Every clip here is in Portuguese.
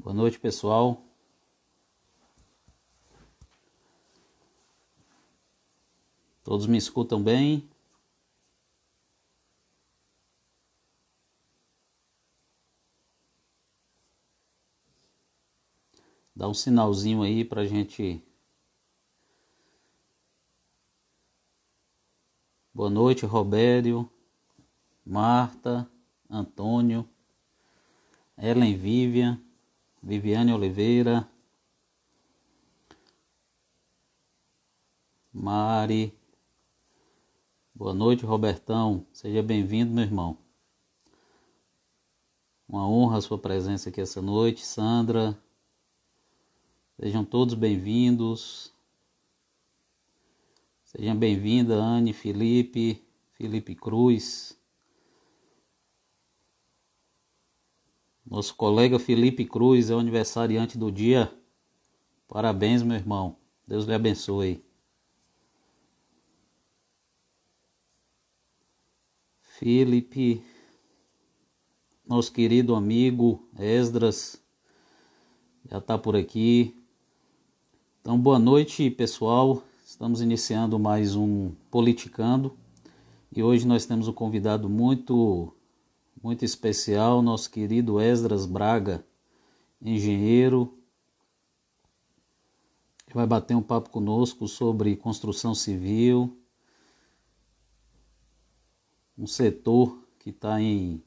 Boa noite, pessoal. Todos me escutam bem? Dá um sinalzinho aí para gente. Boa noite, Robério, Marta, Antônio, Ellen Vivian, Viviane Oliveira, Mari. Boa noite, Robertão. Seja bem-vindo, meu irmão. Uma honra a sua presença aqui essa noite, Sandra. Sejam todos bem-vindos. Seja bem-vinda, Anne, Felipe, Felipe Cruz. Nosso colega Felipe Cruz é o aniversariante do dia. Parabéns, meu irmão. Deus lhe abençoe. Felipe, nosso querido amigo Esdras, já está por aqui. Então, boa noite, pessoal. Estamos iniciando mais um Politicando e hoje nós temos um convidado muito, muito especial, nosso querido Esdras Braga, engenheiro. Ele vai bater um papo conosco sobre construção civil, um setor que está em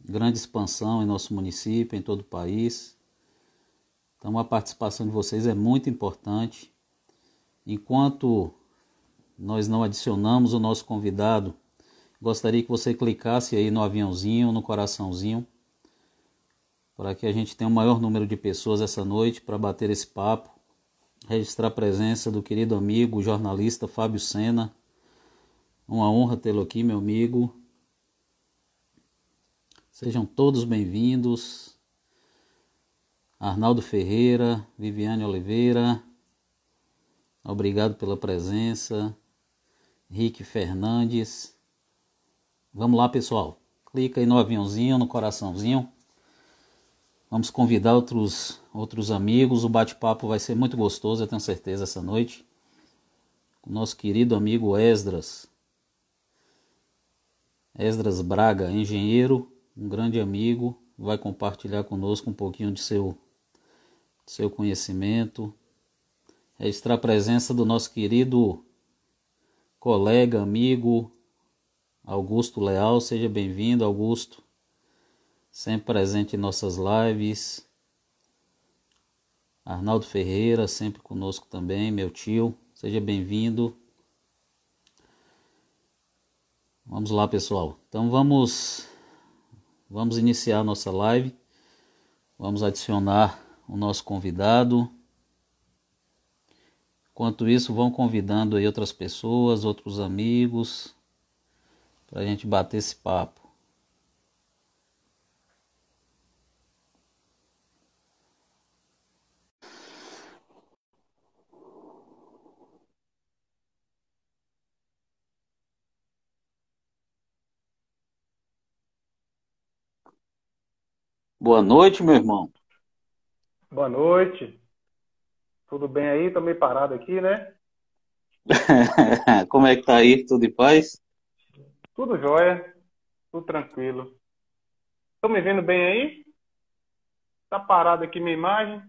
grande expansão em nosso município, em todo o país. Então a participação de vocês é muito importante. Enquanto nós não adicionamos o nosso convidado, gostaria que você clicasse aí no aviãozinho, no coraçãozinho, para que a gente tenha o um maior número de pessoas essa noite para bater esse papo, registrar a presença do querido amigo, jornalista Fábio Sena. Uma honra tê-lo aqui, meu amigo. Sejam todos bem-vindos. Arnaldo Ferreira, Viviane Oliveira, obrigado pela presença. Rick Fernandes. Vamos lá, pessoal. Clica aí no aviãozinho, no coraçãozinho. Vamos convidar outros, outros amigos. O bate-papo vai ser muito gostoso, eu tenho certeza, essa noite. Com nosso querido amigo Esdras. Esdras Braga, engenheiro, um grande amigo, vai compartilhar conosco um pouquinho de seu seu conhecimento, registrar a presença do nosso querido colega, amigo Augusto Leal. Seja bem-vindo, Augusto. Sempre presente em nossas lives. Arnaldo Ferreira, sempre conosco também, meu tio. Seja bem-vindo. Vamos lá, pessoal. Então vamos vamos iniciar nossa live. Vamos adicionar o nosso convidado. Enquanto isso, vão convidando aí outras pessoas, outros amigos, para a gente bater esse papo. Boa noite, meu irmão. Boa noite. Tudo bem aí? Tô meio parado aqui, né? Como é que tá aí? Tudo em paz? Tudo jóia. Tudo tranquilo. Estão me vendo bem aí? Tá parado aqui minha imagem?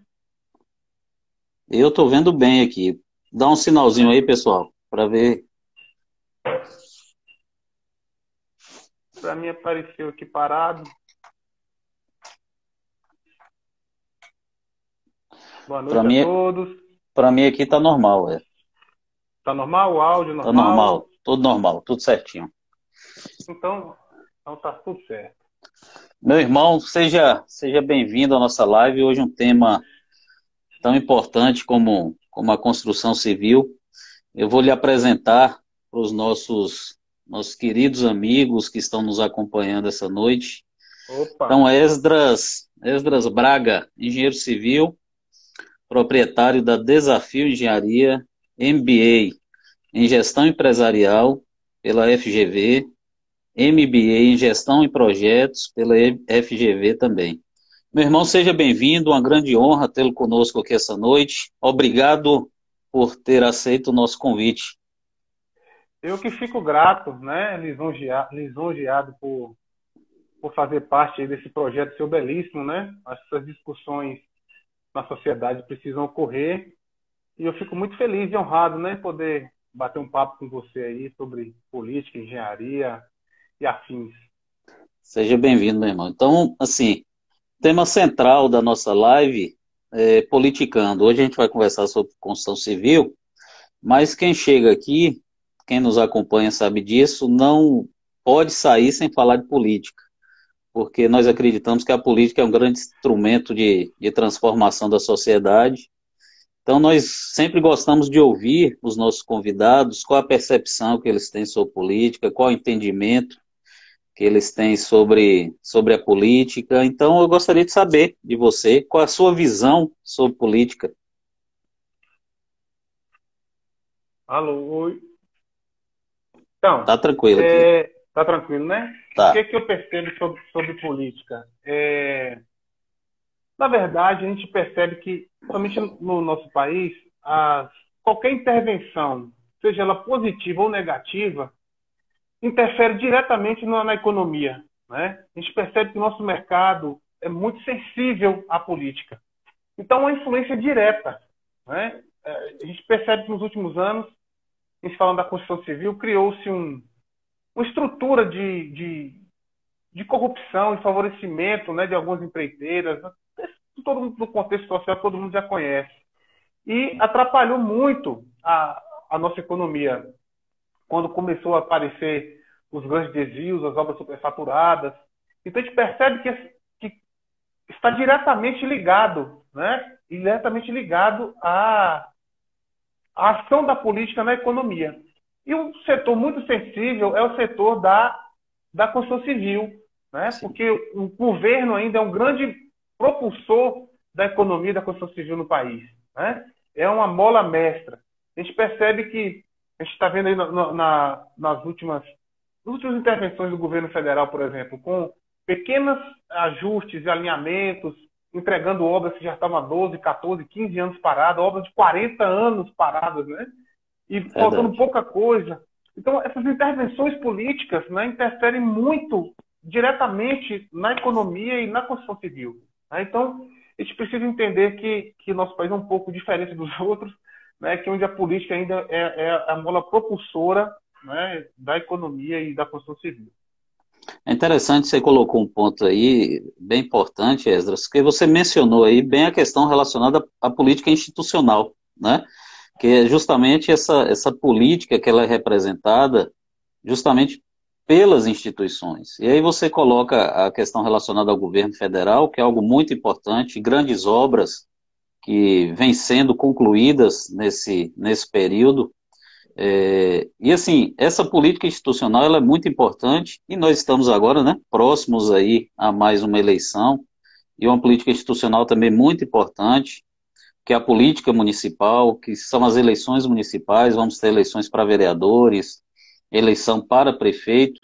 Eu tô vendo bem aqui. Dá um sinalzinho aí, pessoal, para ver. Para mim apareceu aqui parado. Boa noite pra a mim, todos. Para mim aqui tá normal, é. Tá normal o áudio? Normal? Tá normal, tudo normal, tudo certinho. Então, então tá tudo certo. Meu irmão, seja, seja bem-vindo à nossa live. Hoje um tema tão importante como, como a construção civil. Eu vou lhe apresentar para os nossos, nossos queridos amigos que estão nos acompanhando essa noite. Opa. Então, Esdras, Esdras Braga, engenheiro civil, proprietário da Desafio Engenharia, MBA em Gestão Empresarial pela FGV, MBA em Gestão e Projetos pela FGV também. Meu irmão, seja bem-vindo, uma grande honra tê-lo conosco aqui essa noite. Obrigado por ter aceito o nosso convite. Eu que fico grato, né, lisonjeado, lisonjeado por, por fazer parte desse projeto seu belíssimo, né? Essas discussões na sociedade precisam ocorrer e eu fico muito feliz e honrado, né, poder bater um papo com você aí sobre política, engenharia e afins. Seja bem-vindo, meu irmão. Então, assim, tema central da nossa live é politicando. Hoje a gente vai conversar sobre Constituição Civil, mas quem chega aqui, quem nos acompanha sabe disso, não pode sair sem falar de política, porque nós acreditamos que a política é um grande instrumento de, de transformação da sociedade. Então, nós sempre gostamos de ouvir os nossos convidados, qual a percepção que eles têm sobre política, qual o entendimento que eles têm sobre, sobre a política. Então, eu gostaria de saber de você qual a sua visão sobre política. Alô, oi. Então, tá tranquilo. É, tá tranquilo, né? Tá. O que, é que eu percebo sobre, sobre política? É, na verdade, a gente percebe que, somente no nosso país, qualquer intervenção, seja ela positiva ou negativa, interfere diretamente na, na economia. Né? A gente percebe que o nosso mercado é muito sensível à política. Então, uma influência direta. Né? É, a gente percebe que nos últimos anos, a gente falando da Constituição Civil, criou-se um, uma estrutura de, de, de, corrupção e favorecimento né, de algumas empreiteiras. Todo mundo, no contexto social, todo mundo já conhece. E atrapalhou muito a, a nossa economia quando começou a aparecer os grandes desvios, as obras superfaturadas. Então a gente percebe que, que está diretamente ligado, né? diretamente ligado à, à ação da política na economia. E um setor muito sensível é o setor da, da construção civil, né? porque o governo ainda é um grande propulsor da economia da construção civil no país. Né? É uma mola mestra. A gente percebe que a gente está vendo aí na, na, nas últimas, nas últimas intervenções do governo federal, por exemplo, com pequenos ajustes e alinhamentos, entregando obras que já estavam há 12, 14, 15 anos paradas, obras de 40 anos paradas, né? E faltando pouca coisa. Então, essas intervenções políticas né, interferem muito diretamente na economia e na construção civil. Né? Então, a gente precisa entender que, que nosso país é um pouco diferente dos outros, né, que onde a política ainda é, é a mola propulsora né, da economia e da construção civil. É interessante, você colocou um ponto aí bem importante, Esdras, que você mencionou aí bem a questão relacionada à política institucional, né? Que é justamente essa, essa política que ela é representada justamente pelas instituições. E aí você coloca a questão relacionada ao governo federal, que é algo muito importante, grandes obras que vêm sendo concluídas nesse, nesse período. É, e assim, essa política institucional ela é muito importante e nós estamos agora né, próximos aí a mais uma eleição e uma política institucional também muito importante, que é a política municipal, que são as eleições municipais, vamos ter eleições para vereadores, eleição para prefeito,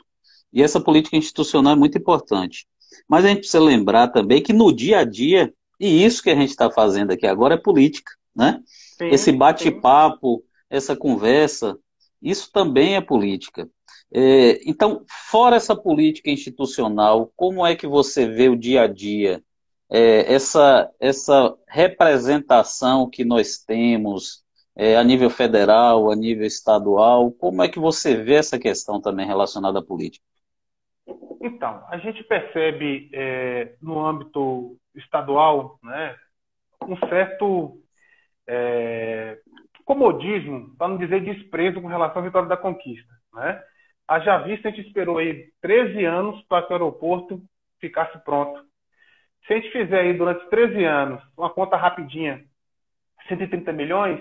e essa política institucional é muito importante. Mas a gente precisa lembrar também que no dia a dia e isso que a gente está fazendo aqui agora é política, né? Sim, Esse bate-papo, essa conversa, isso também é política. É, então, fora essa política institucional, como é que você vê o dia a dia? É, essa, essa representação que nós temos é, a nível federal, a nível estadual, como é que você vê essa questão também relacionada à política? Então, a gente percebe é, no âmbito estadual né, um certo é, comodismo, para não dizer desprezo, com relação à vitória da conquista. Né? Haja vista, a gente esperou aí 13 anos para que o aeroporto ficasse pronto. Se a gente fizer aí durante 13 anos, uma conta rapidinha, 130 milhões,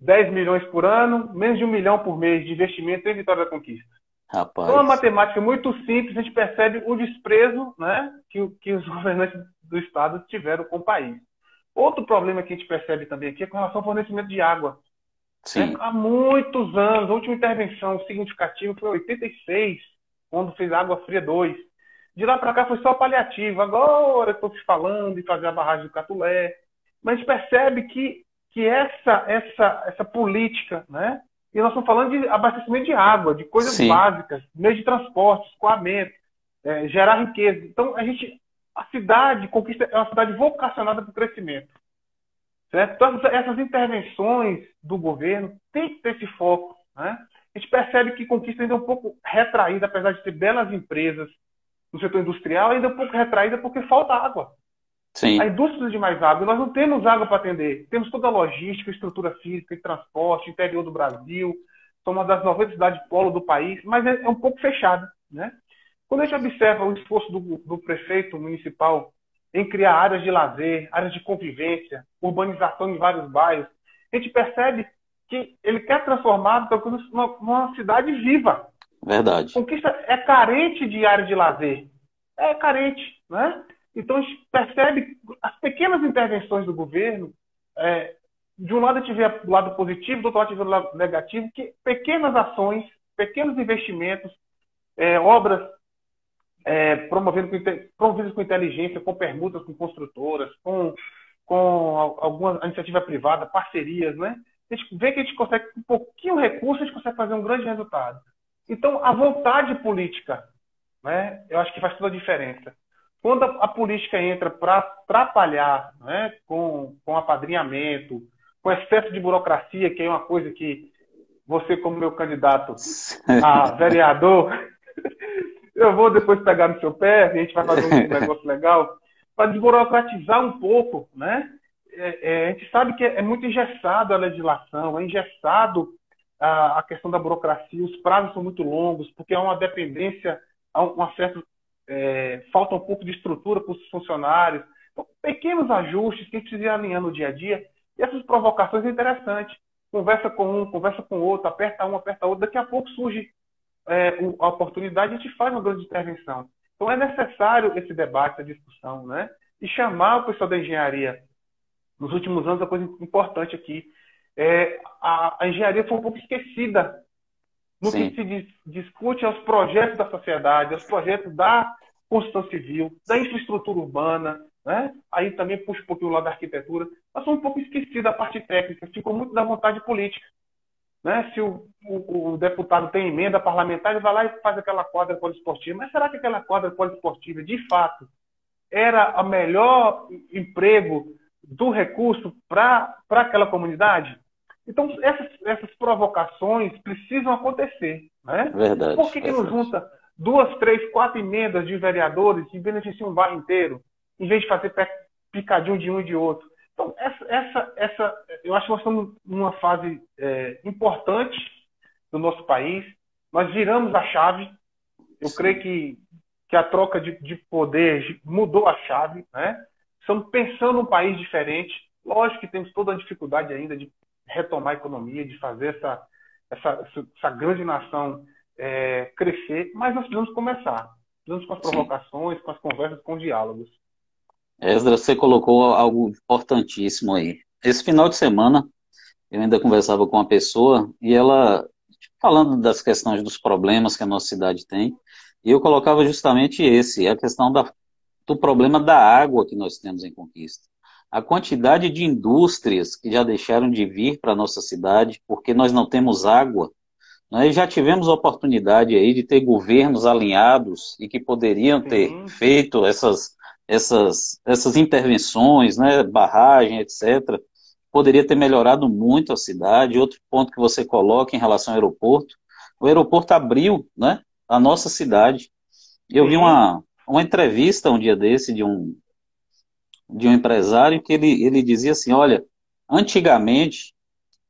10 milhões por ano, menos de um milhão por mês de investimento em Vitória da Conquista. Rapaz. Então, uma matemática muito simples, a gente percebe o desprezo né, que, que os governantes do Estado tiveram com o país. Outro problema que a gente percebe também aqui é com relação ao fornecimento de água. Sim. Né? Há muitos anos, a última intervenção significativa foi em 86, quando fez Água Fria 2. De lá para cá foi só paliativo. Agora estou se falando de fazer a barragem do Catulé. Mas a gente percebe que, que essa, essa, essa política, né? E nós estamos falando de abastecimento de água, de coisas Sim. básicas, meio de transporte, escoamento, é, gerar riqueza. Então, a gente, a cidade conquista é uma cidade vocacionada para o crescimento. Certo? Então, essas intervenções do governo têm que ter esse foco. Né? A gente percebe que Conquista ainda é um pouco retraída, apesar de ter belas empresas no setor industrial, ainda é um pouco retraída porque falta água. Sim. A indústria precisa de mais água. Nós não temos água para atender. Temos toda a logística, estrutura física e transporte, interior do Brasil. Somos uma das 90 cidades polo do país, mas é, é um pouco fechada. Né? Quando a gente observa o esforço do, do prefeito municipal em criar áreas de lazer, áreas de convivência, urbanização em vários bairros, a gente percebe que ele quer transformar numa, numa cidade viva. Verdade. Conquista é carente de área de lazer. É carente, né? Então a gente percebe as pequenas intervenções do governo. É, de um lado a gente vê o lado positivo, do outro lado a gente vê o lado negativo, que pequenas ações, pequenos investimentos, é, obras é, promovidas com, com inteligência, com permutas com construtoras, com, com alguma iniciativa privada, parcerias, né? A gente vê que a gente consegue, com um pouquinho recurso, a gente consegue fazer um grande resultado. Então, a vontade política, né, eu acho que faz toda a diferença. Quando a, a política entra para atrapalhar né, com, com apadrinhamento, com excesso de burocracia, que é uma coisa que você, como meu candidato a vereador, eu vou depois pegar no seu pé, a gente vai fazer um negócio legal, para desburocratizar um pouco, né? É, é, a gente sabe que é, muito engessado a legislação, é engessado a, a, questão da burocracia, os prazos são muito longos, porque há uma dependência, há uma certa, é, falta um pouco de estrutura para os funcionários. Então, pequenos ajustes que a gente precisa ir alinhando no dia a dia, e essas provocações é interessante. Conversa com um, conversa com outro, aperta um, aperta outro, daqui a pouco surge é, a oportunidade, a gente faz uma grande intervenção. Então é necessário esse debate, essa discussão, né? E chamar o pessoal da engenharia nos últimos anos, a coisa importante aqui, é, a, a, engenharia foi um pouco esquecida no Sim. que se dis, discute aos projetos da sociedade, aos projetos da construção civil, da infraestrutura urbana, né? aí também puxa um pouquinho o lado da arquitetura, mas foi um pouco esquecida a parte técnica, ficou muito da vontade política. Né? Se o, o, o, deputado tem emenda parlamentar, ele vai lá e faz aquela quadra poliesportiva. Mas será que aquela quadra poliesportiva, de fato, era o melhor emprego do recurso para aquela comunidade? Então, essas, essas provocações precisam acontecer. Né? Verdade. Por que, que não junta duas, três, quatro emendas de vereadores que beneficiam o bairro inteiro, em vez de fazer picadinho de um e de outro? Então, essa, essa, essa, eu acho que nós estamos numa fase é, importante do nosso país. Nós viramos a chave. Eu Sim. creio que, que a troca de, de poder mudou a chave. Né? Estamos pensando um país diferente. Lógico que temos toda a dificuldade ainda de retomar a economia, de fazer essa, essa, essa grande nação é, crescer, mas nós precisamos começar. Precisamos com as provocações, Sim. com as conversas, com os diálogos. Esdra, você colocou algo importantíssimo aí. Esse final de semana, eu ainda conversava com uma pessoa e ela, falando das questões dos problemas que a nossa cidade tem, e eu colocava justamente esse, a questão da do problema da água que nós temos em Conquista. A quantidade de indústrias que já deixaram de vir para a nossa cidade porque nós não temos água. Nós já tivemos a oportunidade aí de ter governos alinhados e que poderiam ter uhum. feito essas, essas, essas intervenções, né, barragem, etc. Poderia ter melhorado muito a cidade. Outro ponto que você coloca em relação ao aeroporto, o aeroporto abriu né, a nossa cidade. Eu uhum. vi uma, uma entrevista um dia desse de um, de um empresário que ele, ele dizia assim, olha, antigamente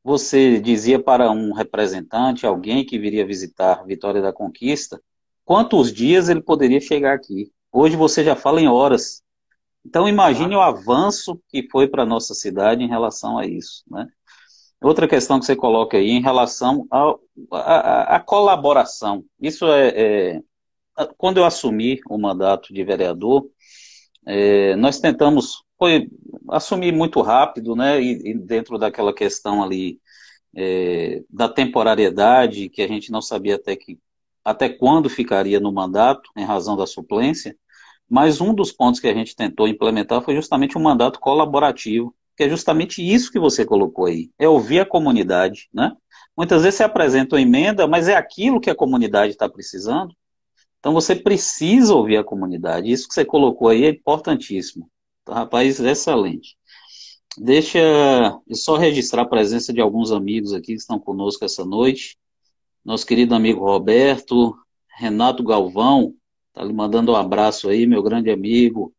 você dizia para um representante, alguém que viria visitar Vitória da Conquista, quantos dias ele poderia chegar aqui. Hoje você já fala em horas. Então imagine ah. o avanço que foi para a nossa cidade em relação a isso. Né? Outra questão que você coloca aí em relação à colaboração. Isso é, é, quando eu assumi o mandato de vereador, é, nós tentamos foi, assumir muito rápido, né, e, e dentro daquela questão ali é, da temporariedade, que a gente não sabia até que até quando ficaria no mandato, em razão da suplência, mas um dos pontos que a gente tentou implementar foi justamente um mandato colaborativo, que é justamente isso que você colocou aí, é ouvir a comunidade, né? Muitas vezes você apresenta uma emenda, mas é aquilo que a comunidade está precisando. Então você precisa ouvir a comunidade. Isso que você colocou aí é importantíssimo. Então, rapaz, excelente. Deixa eu só registrar a presença de alguns amigos aqui que estão conosco essa noite. Nosso querido amigo Roberto, Renato Galvão, tá lhe mandando um abraço aí, meu grande amigo.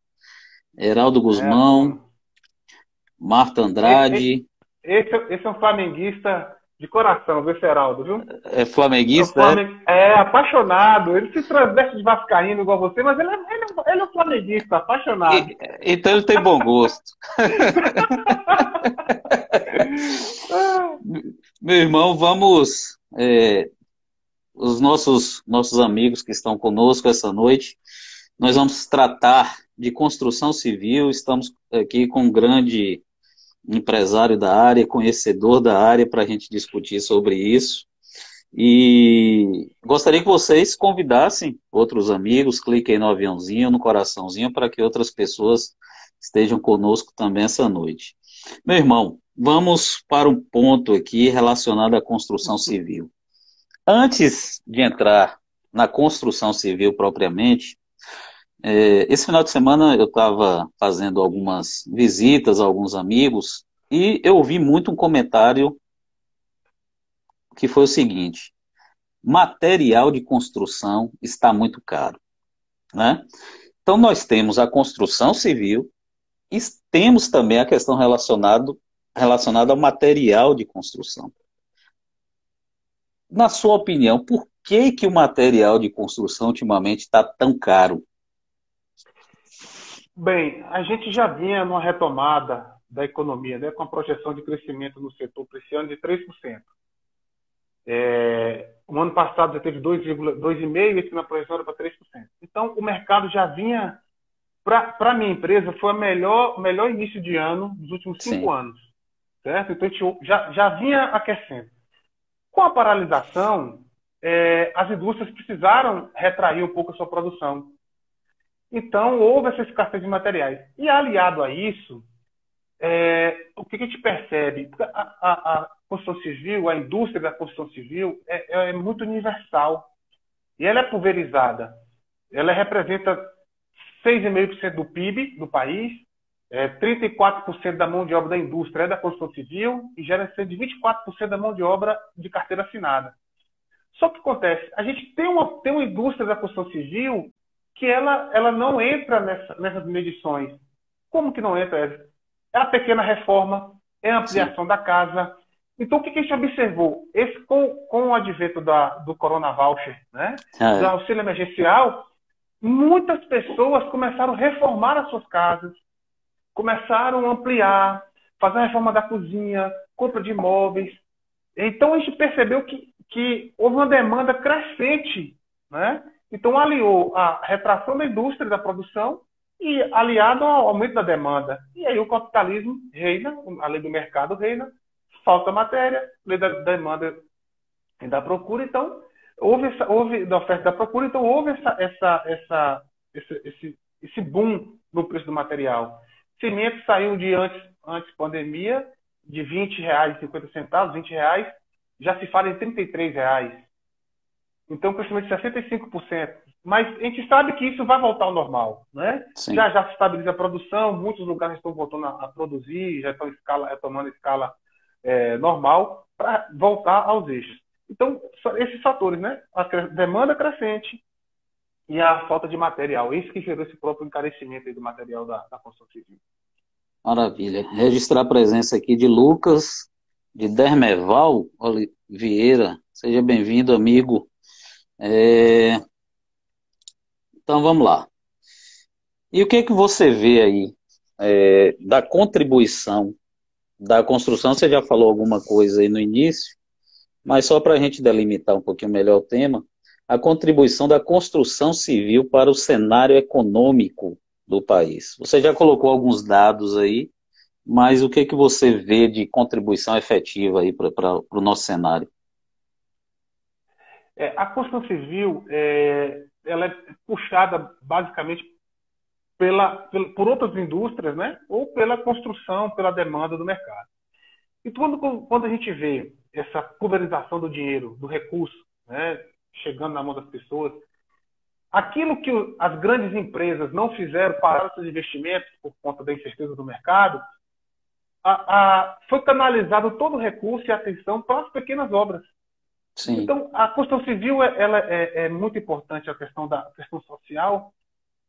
Heraldo Guzmão, é, Marta Andrade. Esse, esse, esse é um flamenguista de coração, viu, Geraldo, viu? É flamenguista, é? É, é apaixonado. Ele se transveste de vascaíno igual você, mas ele é, ele é, ele é flamenguista, apaixonado. E, então ele tem bom gosto. Meu irmão, vamos... É, os nossos, nossos amigos que estão conosco essa noite, nós vamos tratar de construção civil, estamos aqui com um grande empresário da área, conhecedor da área, para a gente discutir sobre isso. E gostaria que vocês convidassem outros amigos, cliquem no aviãozinho, no coraçãozinho, para que outras pessoas estejam conosco também essa noite. Meu irmão, vamos para um ponto aqui relacionado à construção civil. Antes de entrar na construção civil propriamente, esse final de semana eu estava fazendo algumas visitas a alguns amigos e eu ouvi muito um comentário que foi o seguinte: material de construção está muito caro, né? Então nós temos a construção civil e temos também a questão relacionada relacionada ao material de construção. Na sua opinião, por que que o material de construção ultimamente está tão caro? Bem, a gente já vinha numa retomada da economia, né, com a projeção de crescimento no setor para esse ano de 3%. É, o ano passado já teve 2,5% e esse ano a projeção era para 3%. Então, o mercado já vinha, para a minha empresa, foi o melhor, melhor início de ano dos últimos cinco Sim. anos. Certo? Então, a gente já, já vinha aquecendo. Com a paralisação, é, as indústrias precisaram retrair um pouco a sua produção. Então, houve essa escassez de materiais. E aliado a isso, é, o que a gente percebe? A, a, a, construção civil, a indústria da construção civil é, é, muito universal. E ela é pulverizada. Ela representa 6,5% do PIB do país, é, 34% da mão de obra da indústria é da construção civil e gera cerca de 24% da mão de obra de carteira assinada. Só que acontece, a gente tem uma, tem uma indústria da construção civil que ela, ela não entra nessa, nessas medições. Como que não entra? É a pequena reforma, é a ampliação Sim. da casa. Então, o que, que a gente observou? Esse, com, com o advento da, do Corona Voucher, né? Ah, é. do auxílio emergencial, muitas pessoas começaram a reformar as suas casas, começaram a ampliar, fazer a reforma da cozinha, compra de imóveis. Então, a gente percebeu que, que houve uma demanda crescente, né? Então, aliou a retração da indústria da produção e aliado ao aumento da demanda. E aí o capitalismo reina, a lei do mercado reina, falta matéria, lei da demanda e da procura, então houve, essa, houve da oferta e da procura, então houve essa, essa, essa, esse, esse, esse boom no preço do material. Cimento saiu de antes, antes pandemia, de R$ 20,50, 20 reais, já se fala em R$ reais. Então, crescimento de 65%. Mas a gente sabe que isso vai voltar ao normal, né? Já já se estabiliza a produção, muitos lugares estão voltando a, a produzir, já estão escala, tomando escala é, normal para voltar aos eixos. Então, esses fatores, né? A demanda crescente e a falta de material. Isso que gerou esse próprio encarecimento do material da, da construção civil. Maravilha. Registrar a presença aqui de Lucas, de Dermeval Vieira. Seja bem-vindo, amigo. É... Então vamos lá. E o que que você vê aí é, da contribuição da construção? Você já falou alguma coisa aí no início, mas só para a gente delimitar um pouquinho melhor o tema, a contribuição da construção civil para o cenário econômico do país. Você já colocou alguns dados aí, mas o que que você vê de contribuição efetiva aí para o nosso cenário? É, a construção civil é, ela é puxada basicamente pela, pela, por outras indústrias, né? ou pela construção, pela demanda do mercado. E quando, quando a gente vê essa pulverização do dinheiro, do recurso, né? chegando na mão das pessoas, aquilo que as grandes empresas não fizeram para seus investimentos por conta da incerteza do mercado, a, a, foi canalizado todo o recurso e atenção para as pequenas obras. Sim. Então, a construção civil ela é, é, muito importante a questão da questão social,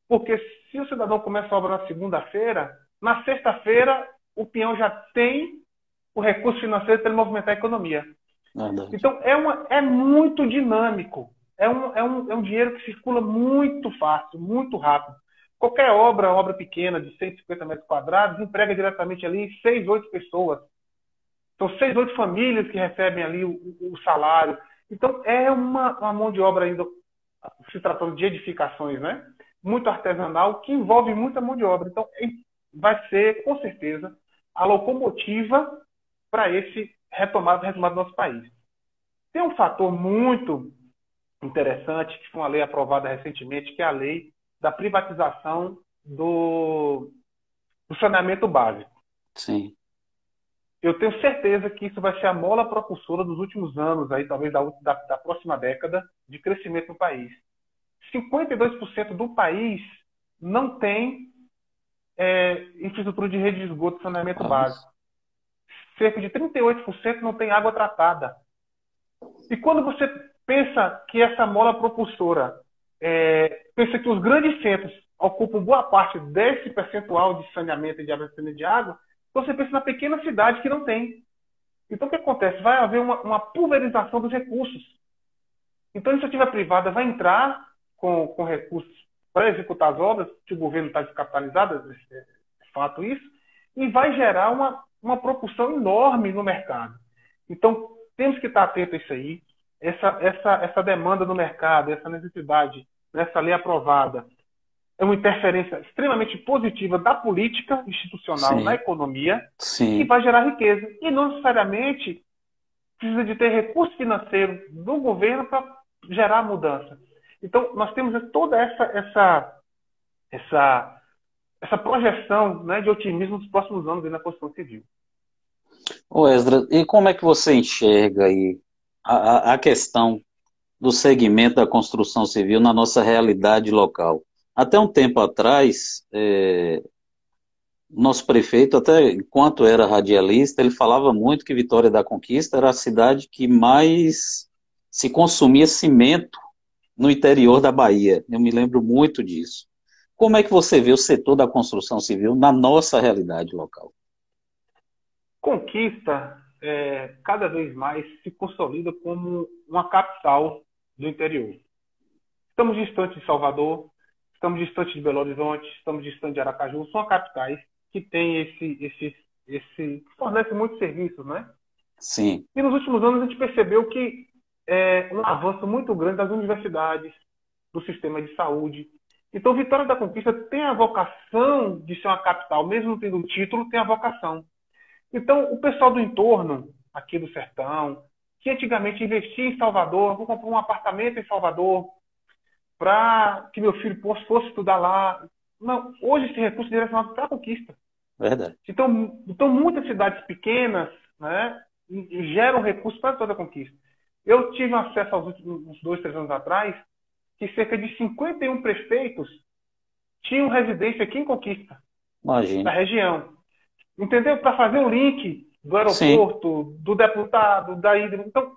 porque se o cidadão começa a obra na segunda-feira, na sexta-feira o peão já tem o recurso financeiro para ele movimentar a economia. Verdade. Então, é, uma, é muito dinâmico. É um, é, um, é um dinheiro que circula muito fácil, muito rápido. Qualquer obra, obra pequena de 150 metros quadrados, emprega diretamente ali seis, oito pessoas. São seis, oito famílias que recebem ali o, o salário. Então, é uma, uma, mão de obra ainda, se tratando de edificações, né? Muito artesanal, que envolve muita mão de obra. Então, é, vai ser, com certeza, a locomotiva para esse retomado, retomado do nosso país. Tem um fator muito interessante, que foi uma lei aprovada recentemente, que é a lei da privatização do, do saneamento básico. Sim. Eu tenho certeza que isso vai ser a mola propulsora dos últimos anos, aí talvez da, da, da próxima década, de crescimento no país. 52% do país não tem é, infraestrutura de rede de esgoto e saneamento ah, básico. Cerca de 38% não tem água tratada. E quando você pensa que essa mola propulsora é, pensa que os grandes centros ocupam boa parte desse percentual de saneamento e de abastecimento de água, então você pensa na pequena cidade que não tem. Então o que acontece? Vai haver uma, uma pulverização dos recursos. Então a iniciativa privada vai entrar com, com recursos para executar as obras, que o governo está descapitalizado, é, é fato isso, e vai gerar uma, uma propulsão enorme no mercado. Então temos que estar atento a isso aí essa, essa, essa demanda no mercado, essa necessidade dessa lei aprovada, é uma interferência extremamente positiva da política institucional Sim. na economia Sim. que vai gerar riqueza. E não necessariamente precisa de ter recurso financeiro do governo para gerar mudança. Então, nós temos toda essa, essa, essa, essa projeção né, de otimismo nos próximos anos na construção civil. Ô Esdra, e como é que você enxerga aí a, a questão do segmento da construção civil na nossa realidade local. Até um tempo atrás, é, nosso prefeito, até enquanto era radialista, ele falava muito que Vitória da Conquista era a cidade que mais se consumia cimento no interior da Bahia. Eu me lembro muito disso. Como é que você vê o setor da construção civil na nossa realidade local? Conquista é, cada vez mais se consolida como uma capital do interior. Estamos distantes de Salvador, estamos distantes de Belo Horizonte, estamos distantes de Aracaju, são capitais que têm esse, esse, esse fornecem muitos serviços, né? Sim. E nos últimos anos a gente percebeu que é um avanço muito grande das universidades, do sistema de saúde. Então, Vitória da Conquista tem a vocação de ser uma capital, mesmo não tendo o título, tem a vocação. Então, o pessoal do entorno, aqui do sertão, que antigamente investia em Salvador, vou comprar um apartamento em Salvador para que meu filho fosse estudar lá. Não, hoje esse recurso é direcionado para a conquista. Verdade. Então, então muitas cidades pequenas né, geram recursos para toda a conquista. Eu tive acesso aos últimos dois, três anos atrás, que cerca de 51 prefeitos tinham residência aqui em Conquista, Imagina. na região. Entendeu? Para fazer o link do aeroporto, Sim. do deputado, da hidro. Então,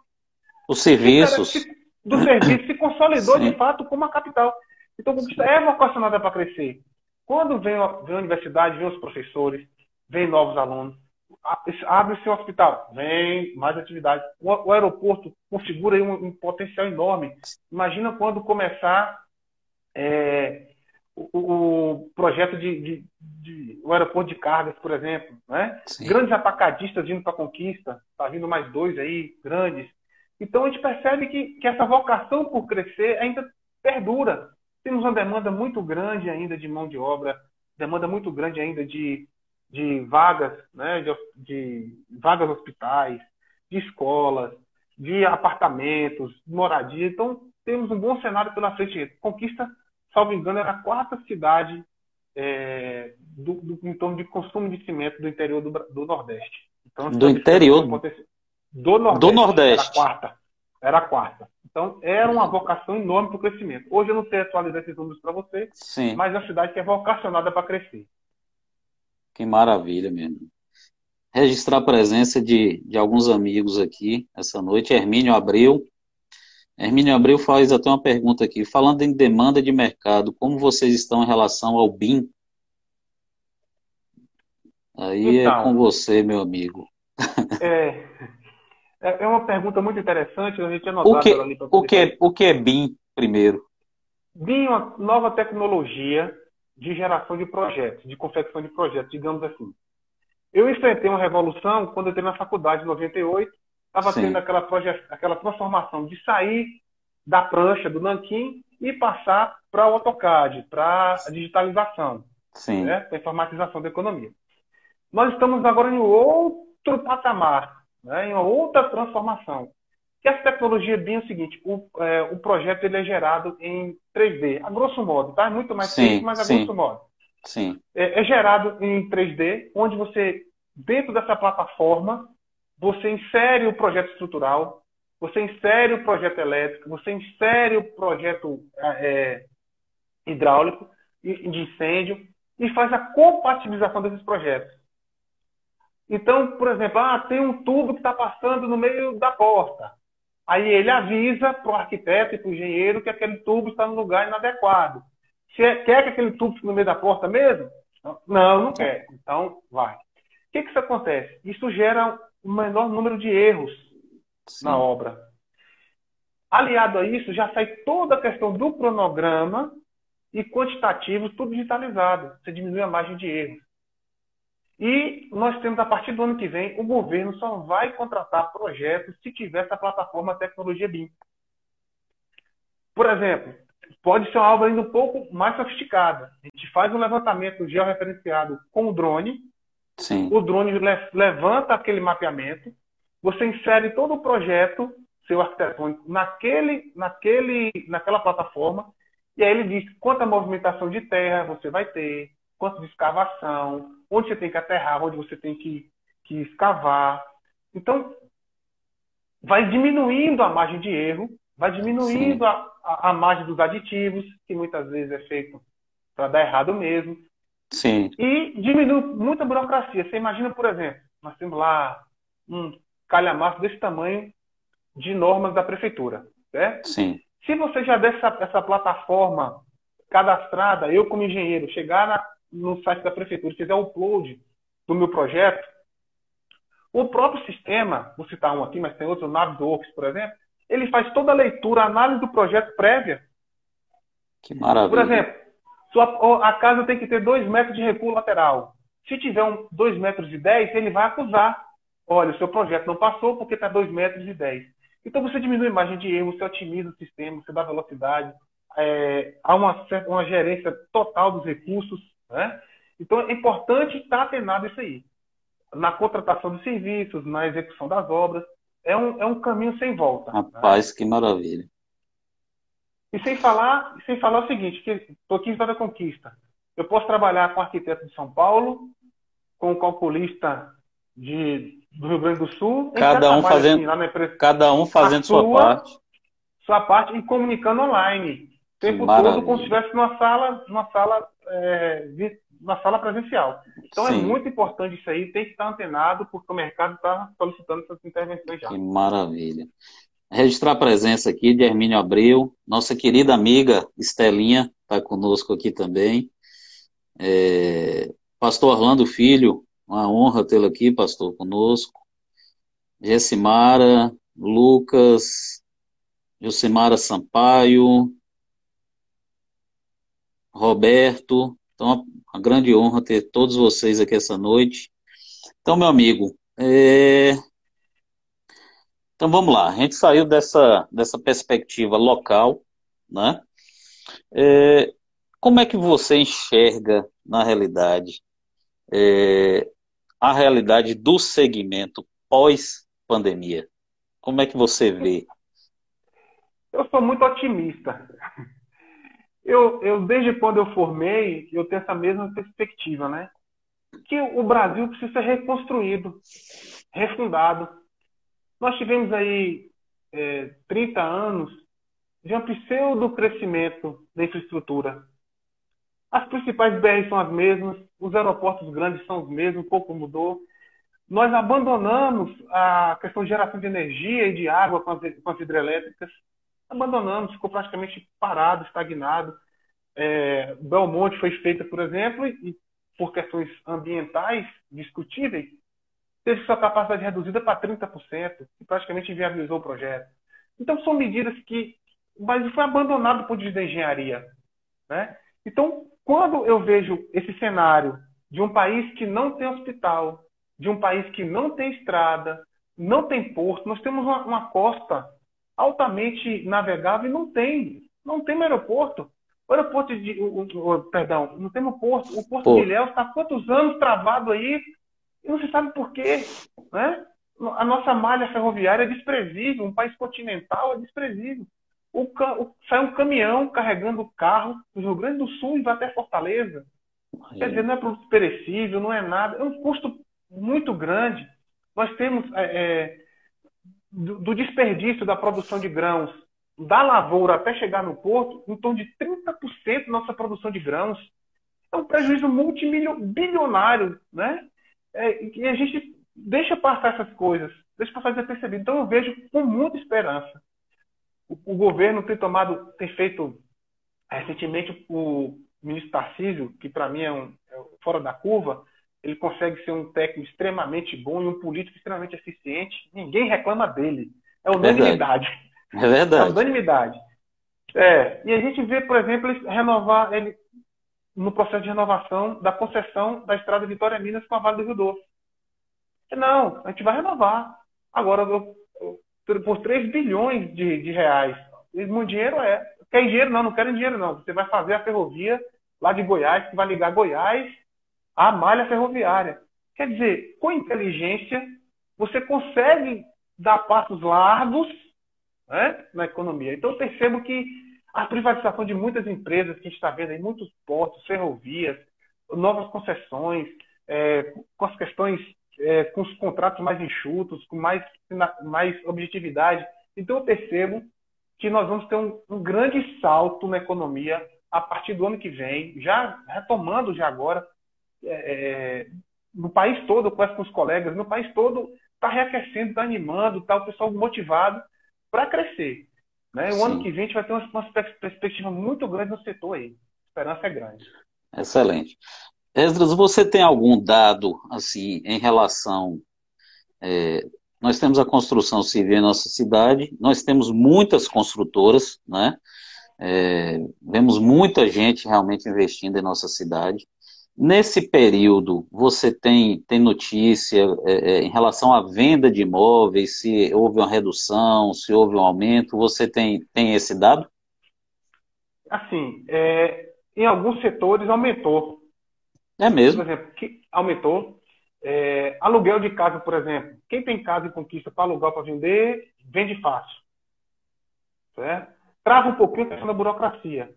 os serviços. Do serviço se consolidou Sim. de fato como a capital. Então, Conquista é vocacionada para crescer. Quando vem, vem a universidade, vem os professores, vem novos alunos, abre-se um hospital, vem mais atividade. O, o aeroporto configura um, um, potencial enorme. Imagina quando começar é, o, o projeto de, de, de, o aeroporto de cargas, por exemplo, né? Grandes atacadistas vindo para a conquista, está vindo mais dois aí, grandes. Então a gente percebe que, que essa vocação por crescer ainda perdura. Temos uma demanda muito grande ainda de mão de obra, demanda muito grande ainda de, de vagas, né? de, de vagas hospitais, de escolas, de apartamentos, moradia. Então, temos um bom cenário pela frente. Conquista, salvo engano, era a quarta cidade é, do, do, em torno de consumo de cimento do interior do, do Nordeste. Então, do interior? Do Nordeste. Do Nordeste. Era a quarta. Era a quarta. Então, era uma vocação enorme para o crescimento. Hoje eu não sei atualizar esses números para você, Sim. mas é uma cidade que é vocacionada para crescer. Que maravilha mesmo. Registrar a presença de, de alguns amigos aqui essa noite. Hermínio Abreu. Hermínio Abreu faz até uma pergunta aqui. Falando em demanda de mercado, como vocês estão em relação ao BIM? Aí é então, é com você, meu amigo. É, é, é uma pergunta muito interessante, a gente o que, ali o que, o que é BIM, primeiro? BIM é uma nova tecnologia de geração de projetos, de confecção de projetos, digamos assim. Eu enfrentei uma revolução quando eu entrei na faculdade em 98, estava tendo aquela, aquela transformação de sair da prancha, do nanquim, e passar para o AutoCAD, para a digitalização, Sim. Né, para a informatização da economia. Nós estamos agora em outro patamar, né, em uma outra transformação. Que essa tecnologia é o seguinte, o, é, o projeto ele é gerado em 3D, a grosso modo, tá? É muito mais sim, simples, mas a sim, grosso modo. Sim. É, é gerado em 3D, onde você, dentro dessa plataforma, você insere o projeto estrutural, você insere o projeto elétrico, você insere o projeto é, hidráulico de incêndio e faz a compatibilização desses projetos. Então, por exemplo, ah, tem um tubo que está passando no meio da porta. Aí ele avisa para o arquiteto e para o engenheiro que aquele tubo está no lugar inadequado. Quer que aquele tubo fique no meio da porta mesmo? Não, não quer. Então, vai. O que, que isso acontece? Isso gera um menor número de erros Sim. na obra. Aliado a isso, já sai toda a questão do cronograma e quantitativo, tudo digitalizado. Você diminui a margem de erro. E nós temos, a partir do ano que vem, o governo só vai contratar projetos se tiver essa plataforma tecnologia BIM. Por exemplo, pode ser uma obra ainda um pouco mais sofisticada. A gente faz um levantamento georreferenciado com o drone. Sim. O drone levanta aquele mapeamento. Você insere todo o projeto, seu arquitetônico, naquele, naquele, naquela plataforma. E aí ele diz quanta movimentação de terra você vai ter, quanto de escavação, onde você tem que aterrar, onde você tem que, que escavar. Então, vai diminuindo a margem de erro, vai diminuindo a, a, a, margem dos aditivos, que muitas vezes é feito para dar errado mesmo. Sim. E diminui muita burocracia. Você imagina, por exemplo, nós temos lá um calhamaço desse tamanho de normas da prefeitura, certo? Sim. Se você já der essa, essa plataforma cadastrada, eu como engenheiro, chegar na, no site da prefeitura, fizer o upload do meu projeto, o próprio sistema, vou citar um aqui, mas tem outro, o Navisworks, por exemplo, ele faz toda a leitura, a análise do projeto prévia. Que maravilha. Por exemplo, sua, a casa tem que ter 2 metros de recuo lateral. Se tiver um 2 metros e 10, ele vai acusar. Olha, o seu projeto não passou porque está 2 metros e 10. Então você diminui a margem de erro, você otimiza o sistema, você dá velocidade, é, há uma, uma gerência total dos recursos. Né? Então é importante estar atenado a isso aí. Na contratação de serviços, na execução das obras, é um, é um caminho sem volta. Rapaz, né? que maravilha. E sem falar, sem falar o seguinte, que estou aqui em da Conquista. Eu posso trabalhar com arquiteto de São Paulo, com calculista de, do Rio Grande do Sul. Cada um fazendo, assim, cada um fazendo sua, sua parte. Sua parte e comunicando online. O tempo todo como se estivesse numa sala, numa sala é, na sala presencial. Então é Sim. é muito importante isso aí, tem que estar antenado, porque o mercado está solicitando essas intervenções já. Que maravilha. Registrar a presença aqui de Hermínio Abreu, nossa querida amiga Estelinha está conosco aqui também. É, pastor Orlando Filho, uma honra tê-lo aqui, pastor, conosco. Gessimara, Lucas, Josimara Sampaio, Roberto. Então, uma grande honra ter todos vocês aqui essa noite. Então, meu amigo, é... então vamos lá. A gente saiu dessa, dessa perspectiva local, né? É... Como é que você enxerga, na realidade, é... a realidade do segmento pós-pandemia? Como é que você vê? Eu sou muito otimista. Eu, eu, desde quando eu formei, eu tenho essa mesma perspectiva, né? Que o Brasil precisa ser reconstruído, refundado. Nós tivemos aí é, 30 anos de um pseudo crescimento da infraestrutura. As principais BRs são as mesmas, os aeroportos grandes são os mesmos, pouco mudou. Nós abandonamos a questão de geração de energia e de água com as, com as hidrelétricas. Abandonamos, ficou praticamente parado, estagnado. É, Belmonte foi feita, por exemplo, e por questões ambientais discutíveis, teve sua capacidade reduzida para 30%, e praticamente inviabilizou o projeto. Então, são medidas que mas foi abandonado por ponto de engenharia. Né? Então, quando eu vejo esse cenário de um país que não tem hospital, de um país que não tem estrada, não tem porto, nós temos uma, uma costa altamente navegável e não tem, não tem aeroporto. O aeroporto de, o, o, perdão, não tem no porto. O porto Pô. de Ilhéus está há quantos anos travado aí e não se sabe por quê, né? A nossa malha ferroviária é desprezível, um país continental é desprezível o, o, sai um caminhão carregando carro do Rio Grande do Sul e vai até Fortaleza. Aí. Quer dizer, não é produto perecível, não é nada. É um custo muito grande. Nós temos é, é, do, desperdício da produção de grãos da lavoura até chegar no porto, em torno de 30% da nossa produção de grãos. É um prejuízo multibilionário, né? É, e a gente deixa passar essas coisas, deixa passar desapercebido. Então eu vejo com muita esperança o, governo tem tomado, tem feito recentemente o ministro Tarcísio, que para mim é, um, é fora da curva, ele consegue ser um técnico extremamente bom e um político extremamente eficiente. Ninguém reclama dele. É unanimidade. É verdade. É unanimidade. É, e a gente vê, por exemplo, ele renovar ele no processo de renovação da concessão da estrada Vitória Minas com a Vale do Rio Doce. Não, a gente vai renovar. Agora, eu, por 3 bilhões de, de reais. Muito dinheiro é. Quer dinheiro? Não, não querem dinheiro, não. Você vai fazer a ferrovia lá de Goiás, que vai ligar Goiás à malha ferroviária. Quer dizer, com inteligência, você consegue dar passos largos né, na economia. Então, percebo que a privatização de muitas empresas que a gente está vendo aí, muitos portos, ferrovias, novas concessões, é, com as questões é, com os contratos mais enxutos, com mais, mais objetividade. Então, eu percebo que nós vamos ter um, um, grande salto na economia a partir do ano que vem, já retomando já agora, é, é no país todo, eu converso com os colegas, no país todo está reaquecendo, está animando, está o pessoal motivado para crescer. Né? O Sim. ano que vem a gente vai ter uma, uma perspectiva muito grande no setor aí. A esperança é grande. Excelente. Esdras, você tem algum dado assim em relação? É, nós temos a construção civil em nossa cidade, nós temos muitas construtoras, né? É, vemos muita gente realmente investindo em nossa cidade. Nesse período, você tem, tem notícia é, é, em relação à venda de imóveis, se houve uma redução, se houve um aumento, você tem, tem esse dado? Assim, é, em alguns setores aumentou, é mesmo? Por exemplo, que aumentou. É, aluguel de casa, por exemplo. Quem tem casa e conquista para alugar para vender, vende fácil. Certo? Trava um pouquinho a questão da burocracia.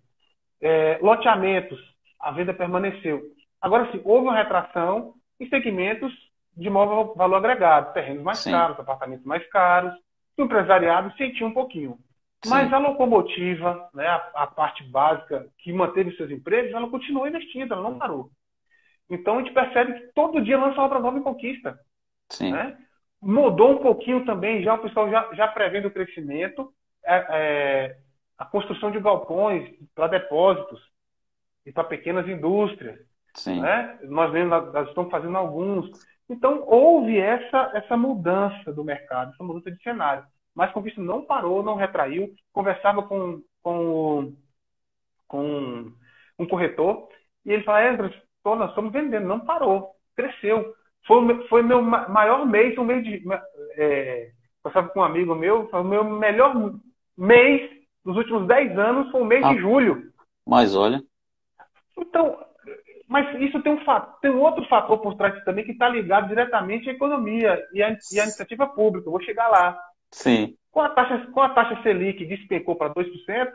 É, loteamentos, a venda permaneceu. Agora sim, houve uma retração em segmentos de maior valor agregado, terrenos mais sim. caros, apartamentos mais caros. O empresariado sentiu um pouquinho. Sim. Mas a locomotiva, né, a, a, parte básica que manteve seus empregos, ela continua investindo, ela não parou. Então a gente percebe que todo dia lança obra nova em conquista. Sim. Né? Mudou um pouquinho também, já o pessoal já, já prevendo o crescimento, é, é, a construção de galpões para depósitos e para pequenas indústrias. Sim. Né? Nós, mesmos, nós estamos fazendo alguns. Então, houve essa, essa mudança do mercado, essa mudança de cenário. Mas conquista não parou, não retraiu. Conversava com, com, com um corretor e ele falou, Tô, nós estamos vendendo, não parou, cresceu. Foi, foi meu maior mês, um mês de. É, eu com um amigo meu, foi o meu melhor mês dos últimos 10 anos foi o mês ah, de julho. Mas olha. Então, mas isso tem um, tem um outro fator por trás também que está ligado diretamente à economia e à, e à iniciativa pública. Eu vou chegar lá. Sim. Com a taxa, com a taxa Selic despencou para 2%,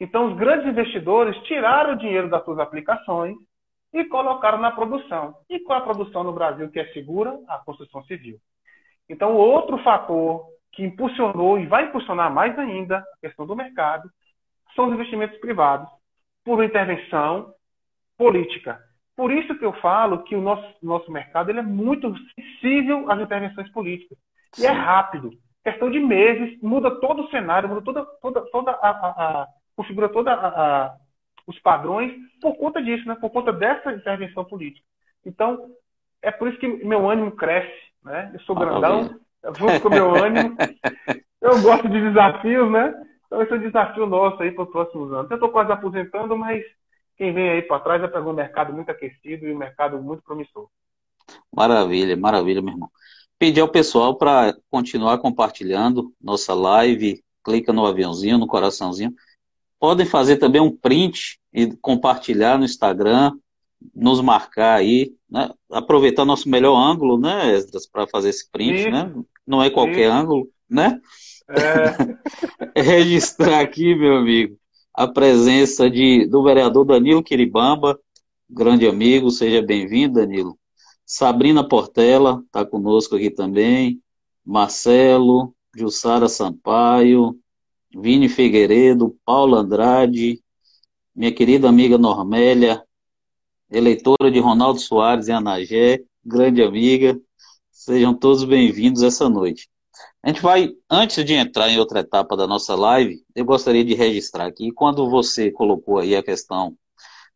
então os grandes investidores tiraram o dinheiro das suas aplicações e colocaram na produção. E qual a produção no Brasil que é segura? A construção civil. Então, outro fator que impulsionou e vai impulsionar mais ainda a questão do mercado são os investimentos privados, por intervenção política. Por isso que eu falo que o nosso, nosso mercado ele é muito sensível às intervenções políticas. E é rápido. Questão de meses, muda todo o cenário, muda toda, toda, toda a, a, a configura toda a, a, os padrões por conta disso, né? por conta dessa intervenção política. Então, é por isso que meu ânimo cresce. Né? Eu sou grandão, junto com meu ânimo. Eu gosto de desafios, né? Então, esse é um desafio nosso aí para os próximos anos. Eu estou quase aposentando, mas quem vem aí para trás vai pegar um mercado muito aquecido e um mercado muito promissor. Maravilha, maravilha, meu irmão. Pedir ao pessoal para continuar compartilhando nossa live, clica no aviãozinho, no coraçãozinho. Podem fazer também um print e compartilhar no Instagram, nos marcar aí, né? aproveitar nosso melhor ângulo, né, Esdras, para fazer esse print, Isso. né? Não é qualquer Isso. ângulo, né? É. Registrar aqui, meu amigo, a presença de, do vereador Danilo Quiribamba, grande amigo, seja bem-vindo, Danilo. Sabrina Portela está conosco aqui também, Marcelo, Jussara Sampaio, Vini Figueiredo, Paulo Andrade, minha querida amiga Normélia, eleitora de Ronaldo Soares em Anagé, grande amiga, sejam todos bem-vindos essa noite. A gente vai, antes de entrar em outra etapa da nossa live, eu gostaria de registrar aqui, quando você colocou aí a questão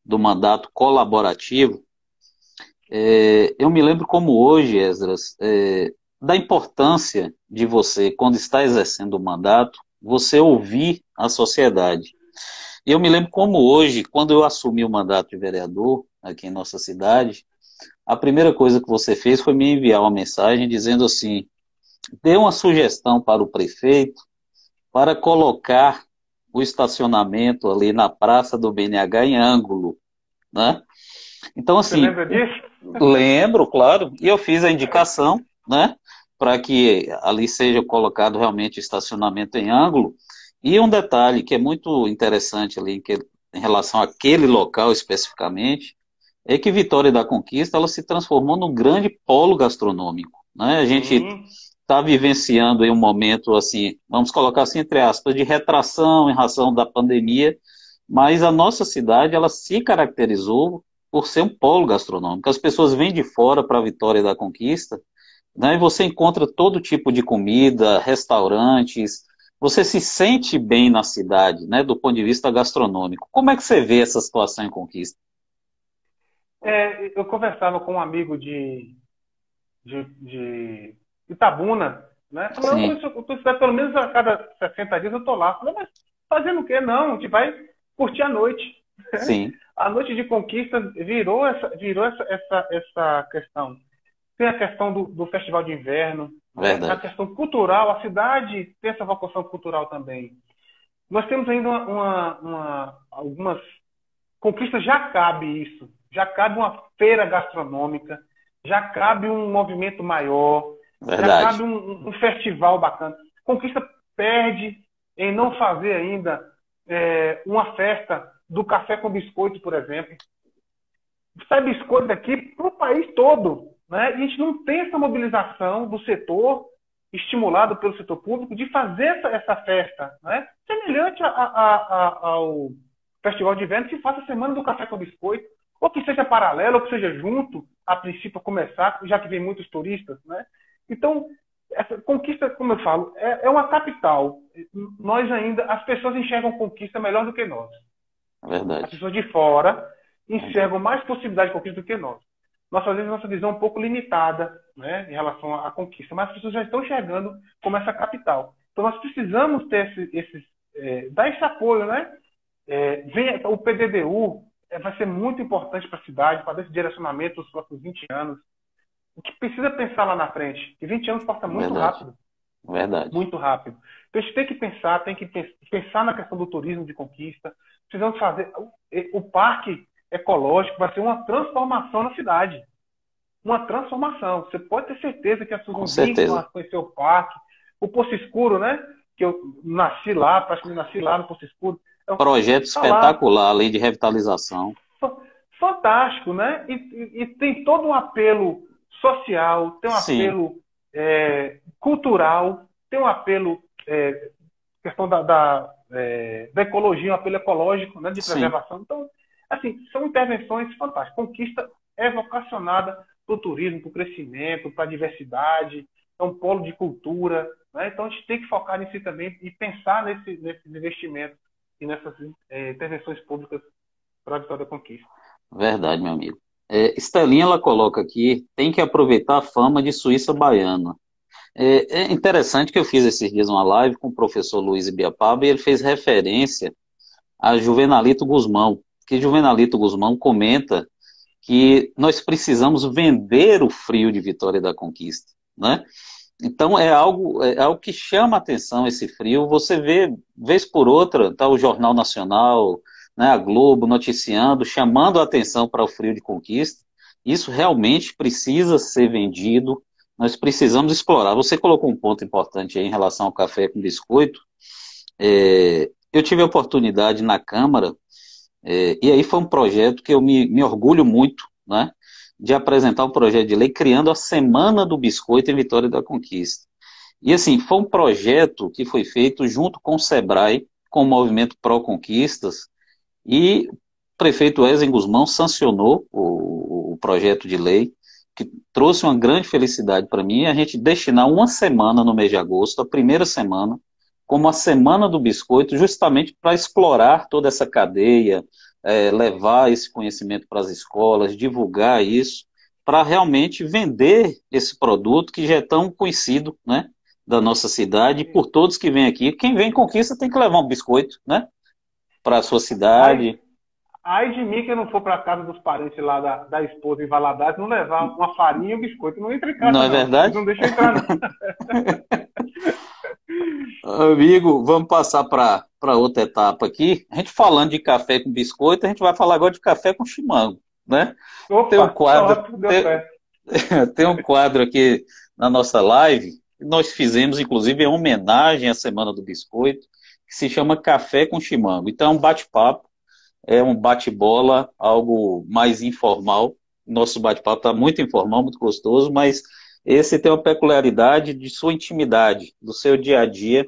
do mandato colaborativo, é, eu me lembro como hoje, Esdras, é, da importância de você, quando está exercendo o mandato, você ouvir a sociedade. Eu me lembro como hoje, quando eu assumi o mandato de vereador aqui em nossa cidade, a primeira coisa que você fez foi me enviar uma mensagem dizendo assim: deu uma sugestão para o prefeito para colocar o estacionamento ali na Praça do BNH em ângulo, né? Então, assim... Você lembra disso? Lembro, claro. E eu fiz a indicação, né? Para que ali seja colocado realmente estacionamento em ângulo. E um detalhe que é muito interessante ali, que, em relação àquele local especificamente, é que Vitória da Conquista ela se transformou num grande polo gastronômico. Né? A gente... Uhum está vivenciando em um momento assim, vamos colocar assim entre aspas, de retração em razão da pandemia, mas a nossa cidade ela se caracterizou por ser um polo gastronômico. As pessoas vêm de fora para a Vitória da Conquista, né, e você encontra todo tipo de comida, restaurantes, você se sente bem na cidade, né, do ponto de vista gastronômico. Como é que você vê essa situação em Conquista? É, eu conversava com um amigo de, de, de Itabuna, né? Falou, eu estou pelo menos a cada 60 dias eu estou lá. Falei, mas fazendo o quê? Não, a gente vai curtir a noite. Sim. a noite de conquista virou essa, virou essa, essa, essa questão. Tem a questão do, do festival de inverno, Verdade. a questão cultural, a cidade tem essa vocação cultural também. Nós temos ainda uma, uma, uma, algumas conquistas, já cabe isso, já cabe uma feira gastronômica, já cabe um movimento maior, Verdade. Já um, um, festival bacana. Conquista perde em não fazer ainda é, uma festa do café com biscoito, por exemplo. Sai biscoito daqui para o país todo. Né? E a gente não tem essa mobilização do setor, estimulado pelo setor público, de fazer essa, essa festa. Né? Semelhante a, a, a, ao Festival de Inverno, que faça a Semana do Café com Biscoito, ou que seja paralelo, ou que seja junto, a princípio, começar, já que vem muitos turistas. Né? Então, essa conquista, como eu falo, é, é, uma capital. Nós ainda, as pessoas enxergam conquista melhor do que nós. É verdade. As pessoas de fora enxergam mais possibilidade de conquista do que nós. Nós, às vezes, nossa visão é um pouco limitada né, em relação à conquista, mas as pessoas já estão enxergando como essa capital. Então, nós precisamos ter esse, esse é, dar esse apoio, né? É, vem, o PDDU é, vai ser muito importante para a cidade, para esse direcionamento nos próximos 20 anos o que precisa pensar lá na frente. Que 20 anos passa muito Verdade. rápido. Verdade. Muito rápido. Então a gente tem que pensar, tem que pensar na questão do turismo de conquista. Precisamos fazer. O parque ecológico vai ser uma transformação na cidade. Uma transformação. Você pode ter certeza que as pessoas vão conhecer o parque, O Poço Escuro, né? Que eu nasci lá, praticamente nasci lá no Poço Escuro. É um projeto espetacular, além de revitalização. Fantástico, né? E, e, e, tem todo um apelo social, tem um Sim. apelo é, cultural, tem um apelo, é, questão da, da, é, da, ecologia, um apelo ecológico, né, de preservação. Sim. Então, assim, são intervenções fantásticas. Conquista é vocacionada para o turismo, para o crescimento, para a diversidade, é um polo de cultura. Né? Então, a gente tem que focar nisso também e pensar nesse, nesses investimentos e nessas é, intervenções públicas para a vitória da conquista. Verdade, meu amigo. É, Estelinha, ela coloca aqui, tem que aproveitar a fama de Suíça baiana. É, é, interessante que eu fiz esses dias uma live com o professor Luiz Biapaba e ele fez referência a Juvenalito Guzmão, que Juvenalito Guzmão comenta que nós precisamos vender o frio de Vitória da Conquista, né? Então é algo, é algo que chama atenção esse frio. Você vê, vez por outra, tá o Jornal Nacional, né, a Globo noticiando, chamando a atenção para o frio de conquista. Isso realmente precisa ser vendido, nós precisamos explorar. Você colocou um ponto importante aí em relação ao café com biscoito. É, eu tive a oportunidade na Câmara, é, e aí foi um projeto que eu me, me orgulho muito, né, de apresentar um projeto de lei criando a Semana do Biscoito em Vitória da Conquista. E assim, foi um projeto que foi feito junto com o SEBRAE, com o Movimento Pró Conquistas, e o prefeito Ezen Guzmão sancionou o, o projeto de lei, que trouxe uma grande felicidade para mim, a gente destinar uma semana no mês de agosto, a primeira semana, como a Semana do Biscoito, justamente para explorar toda essa cadeia, é, levar esse conhecimento para as escolas, divulgar isso, para realmente vender esse produto que já é tão conhecido, né, da nossa cidade, por todos que vêm aqui. Quem vem conquista tem que levar um biscoito, né? Para a sua cidade. Ai de mim que eu não for para casa dos parentes lá da, da esposa em Valadares, não levar uma farinha e um biscoito. Não entra em casa. Não, é verdade? Não deixa entrar, não. Amigo, vamos passar para outra etapa aqui. A gente falando de café com biscoito, a gente vai falar agora de café com chimango, né? Opa, tem um quadro, tem, tem um quadro aqui na nossa live, nós fizemos inclusive em homenagem à Semana do Biscoito, que se chama Café com Chimango. Então é um bate-papo, é um bate-bola, algo mais informal. Nosso bate-papo está muito informal, muito gostoso, mas esse tem uma peculiaridade de sua intimidade, do seu dia a dia.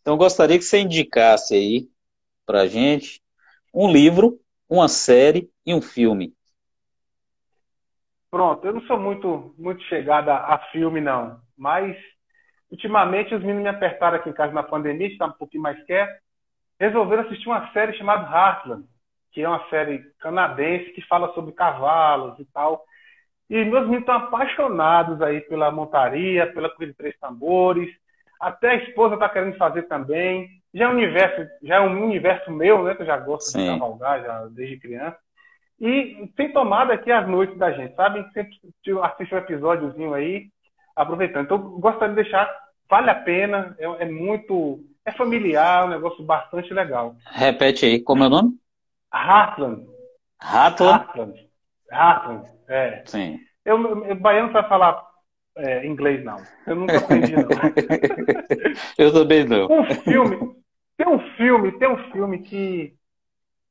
Então gostaria que você indicasse aí para gente um livro, uma série e um filme. Pronto, eu não sou muito muito chegada a filme não, mas Ultimamente, os meninos me apertaram aqui em casa na pandemia, estava um pouquinho mais quieto. Resolveram assistir uma série chamada Heartland, que é uma série canadense que fala sobre cavalos e tal. E meus meninos estão apaixonados aí pela montaria, pela coisa de três tambores. Até a esposa está querendo fazer também. Já é um universo, já é um universo meu, né? Que eu já gosto Sim. de cavalgar já desde criança. E tem tomado aqui as noites da gente, sabe? Sempre assiste um episódiozinho aí, aproveitando. Então, gostaria de deixar vale a pena, é, é, muito. É familiar, é um negócio bastante legal. Repete aí, como é o nome? Heartland. Heartland? Heartland, é. Sim. Eu, eu, baiano não vai falar é, inglês, não. Eu nunca aprendi, não. eu também não. Um filme, tem um filme, tem um filme que,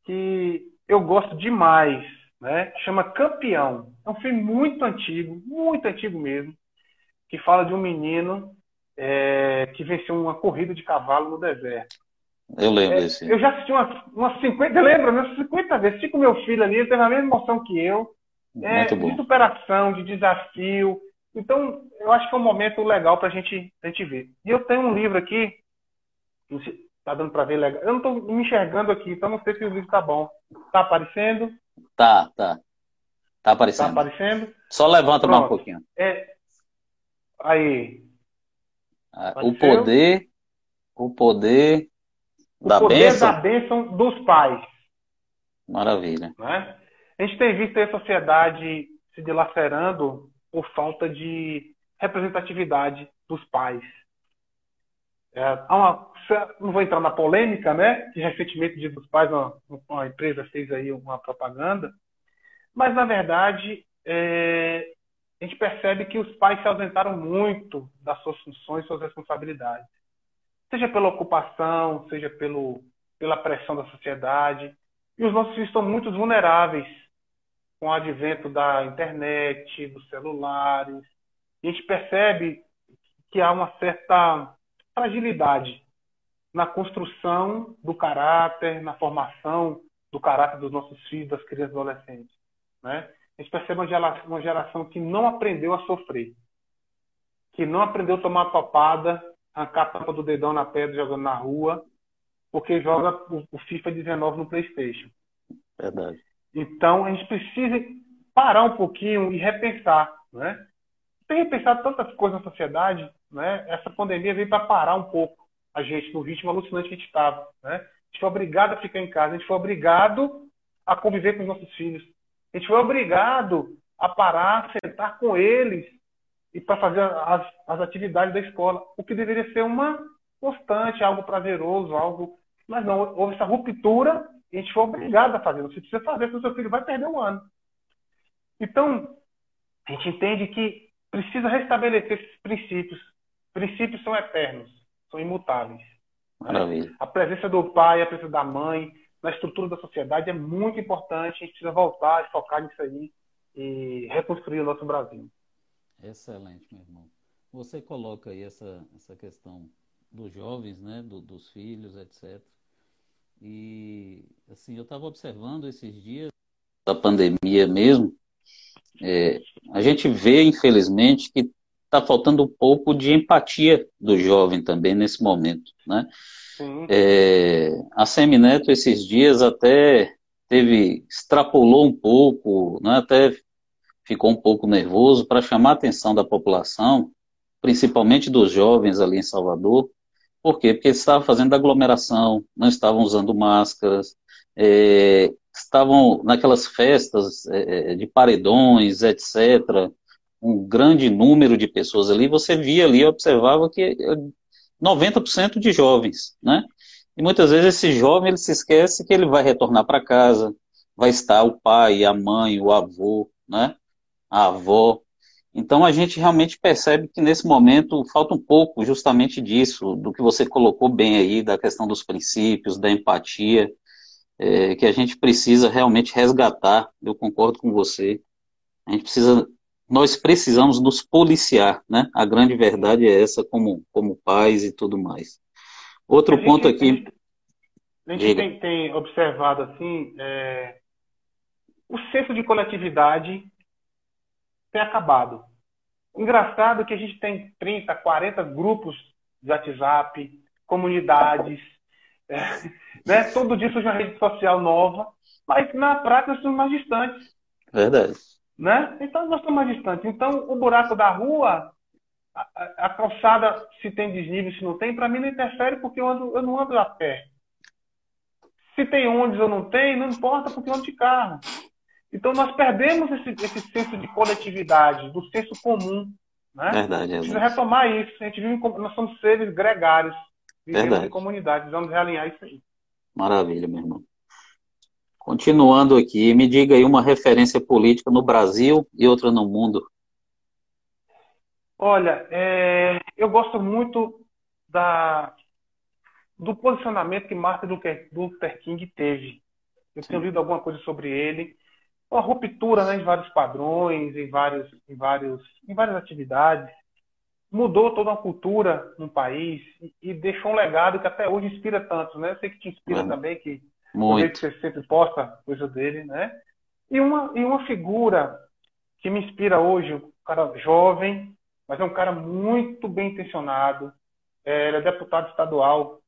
que eu gosto demais, né? Chama Campeão. É um filme muito antigo, muito antigo mesmo, que fala de um menino é, que venceu uma corrida de cavalo no deserto. Eu lembro. É, eu já assisti umas, umas 50, lembra, umas 50 vezes. Assisti com meu filho ali, ele teve a mesma emoção que eu. É, de superação, de desafio. Então, eu acho que é um momento legal para gente, a gente ver. E eu tenho um livro aqui, tá dando para ver legal. Eu não estou me enxergando aqui, então não sei se o livro tá bom. Tá aparecendo? Tá, tá. Tá aparecendo. Tá aparecendo? Só levanta mais um pouquinho. É, aí, ah, o poder, o poder o da poder bênção. da bênção dos pais. Maravilha. Né? A gente tem visto a sociedade se dilacerando por falta de representatividade dos pais. É, uma, não vou entrar na polêmica, né? Que recentemente, Dia dos Pais, uma, uma, empresa fez aí uma propaganda. Mas, na verdade, é, a gente percebe que os pais se ausentaram muito das suas funções, suas responsabilidades. Seja pela ocupação, seja pelo, pela pressão da sociedade. E os nossos filhos estão muito vulneráveis com o advento da internet, dos celulares. E a gente percebe que há uma certa fragilidade na construção do caráter, na formação do caráter dos nossos filhos, das crianças e adolescentes. Né? A gente percebe uma geração, uma geração que não aprendeu a sofrer, que não aprendeu a tomar papada, arrancar a tampa do dedão na pedra jogando na rua, porque joga o, FIFA 19 no PlayStation. Verdade. Então a gente precisa parar um pouquinho e repensar, né? Tem repensado tantas coisas na sociedade, né? Essa pandemia veio para parar um pouco a gente no ritmo alucinante que a gente estava. Né? A gente foi obrigado a ficar em casa, a gente foi obrigado a conviver com os nossos filhos. A gente foi obrigado a parar, sentar com eles e para fazer as, as atividades da escola, o que deveria ser uma constante, algo prazeroso, algo. Mas não, houve essa ruptura e a gente foi obrigado a fazer. Você precisa fazer, porque o seu filho vai perder um ano. Então, a gente entende que precisa restabelecer esses princípios. Princípios são eternos são imutáveis. Maravilha. A presença do pai, a presença da mãe, na estrutura da sociedade é muito importante. A gente precisa voltar e focar nisso aí e reconstruir o nosso Brasil. Excelente, meu irmão. Você coloca aí essa, essa questão dos jovens, né, do, dos filhos, etc. E assim, eu estava observando esses dias da pandemia mesmo. É, a gente vê, infelizmente, que está faltando um pouco de empatia do jovem também nesse momento, né? É, a Semineto esses dias até teve extrapolou um pouco, né? Até ficou um pouco nervoso para chamar a atenção da população, principalmente dos jovens ali em Salvador. Por quê? Porque eles estavam fazendo aglomeração, não estavam usando máscaras, é, estavam naquelas festas é, de paredões, etc um grande número de pessoas ali, você via ali, observava que 90% de jovens, né? E muitas vezes esse jovem ele se esquece que ele vai retornar para casa, vai estar o pai, a mãe, o avô, né? A avó. Então a gente realmente percebe que nesse momento falta um pouco justamente disso, do que você colocou bem aí, da questão dos princípios, da empatia, é, que a gente precisa realmente resgatar. Eu concordo com você. A gente precisa nós precisamos nos policiar, né? A grande verdade é essa, como, como pais e tudo mais. Outro ponto aqui. A gente tem, tem, observado assim, é, o senso de coletividade tem acabado. Engraçado que a gente tem 30, 40 grupos de WhatsApp, comunidades, é, né? todo dia surge uma rede social nova, mas na prática somos mais distantes. Verdade. Né? Então nós estamos mais distantes. Então o buraco da rua, a, a calçada, se tem desnível, se não tem, para mim não interfere porque eu, ando, eu não ando a pé. Se tem ônibus ou não tem, não importa porque eu ando de carro. Então nós perdemos esse, esse senso de coletividade, do senso comum. Né? Verdade, é Precisa retomar isso. A gente vive, nós somos seres gregários, vivemos verdade. em comunidade, vamos realinhar isso aí. Maravilha, meu irmão. Continuando aqui, me diga aí uma referência política no Brasil e outra no mundo. Olha, é, eu gosto muito da, do posicionamento que Martin Luther King teve. Eu Sim. tenho lido alguma coisa sobre ele. Uma ruptura né, em vários padrões, em, vários, em, vários, em várias atividades. Mudou toda uma cultura no país e, e deixou um legado que até hoje inspira tantos. Né? Eu sei que te inspira também, que muito. que você sempre posta coisa dele, né? E uma, e uma figura que me inspira hoje, um cara jovem, mas é um cara muito bem intencionado. É, ele é deputado estadual,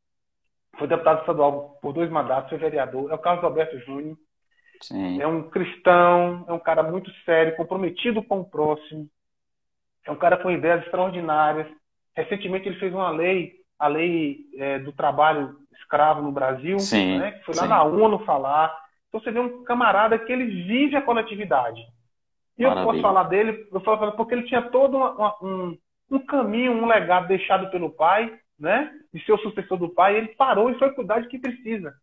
foi deputado estadual por dois mandatos, foi vereador. É o Carlos Alberto Júnior. Sim. É um cristão, é um cara muito sério, comprometido com o próximo. É um cara com ideias extraordinárias. Recentemente ele fez uma lei, a lei é, do trabalho escravo no Brasil, sim, né, que foi lá sim. na ONU falar. Então você vê um camarada que ele vive a coletividade. E Maravilha. eu posso falar dele, eu falo porque ele tinha todo uma, uma, um, um caminho, um legado deixado pelo pai, né? De ser o sucessor do pai, ele parou e foi cuidar de quem precisa.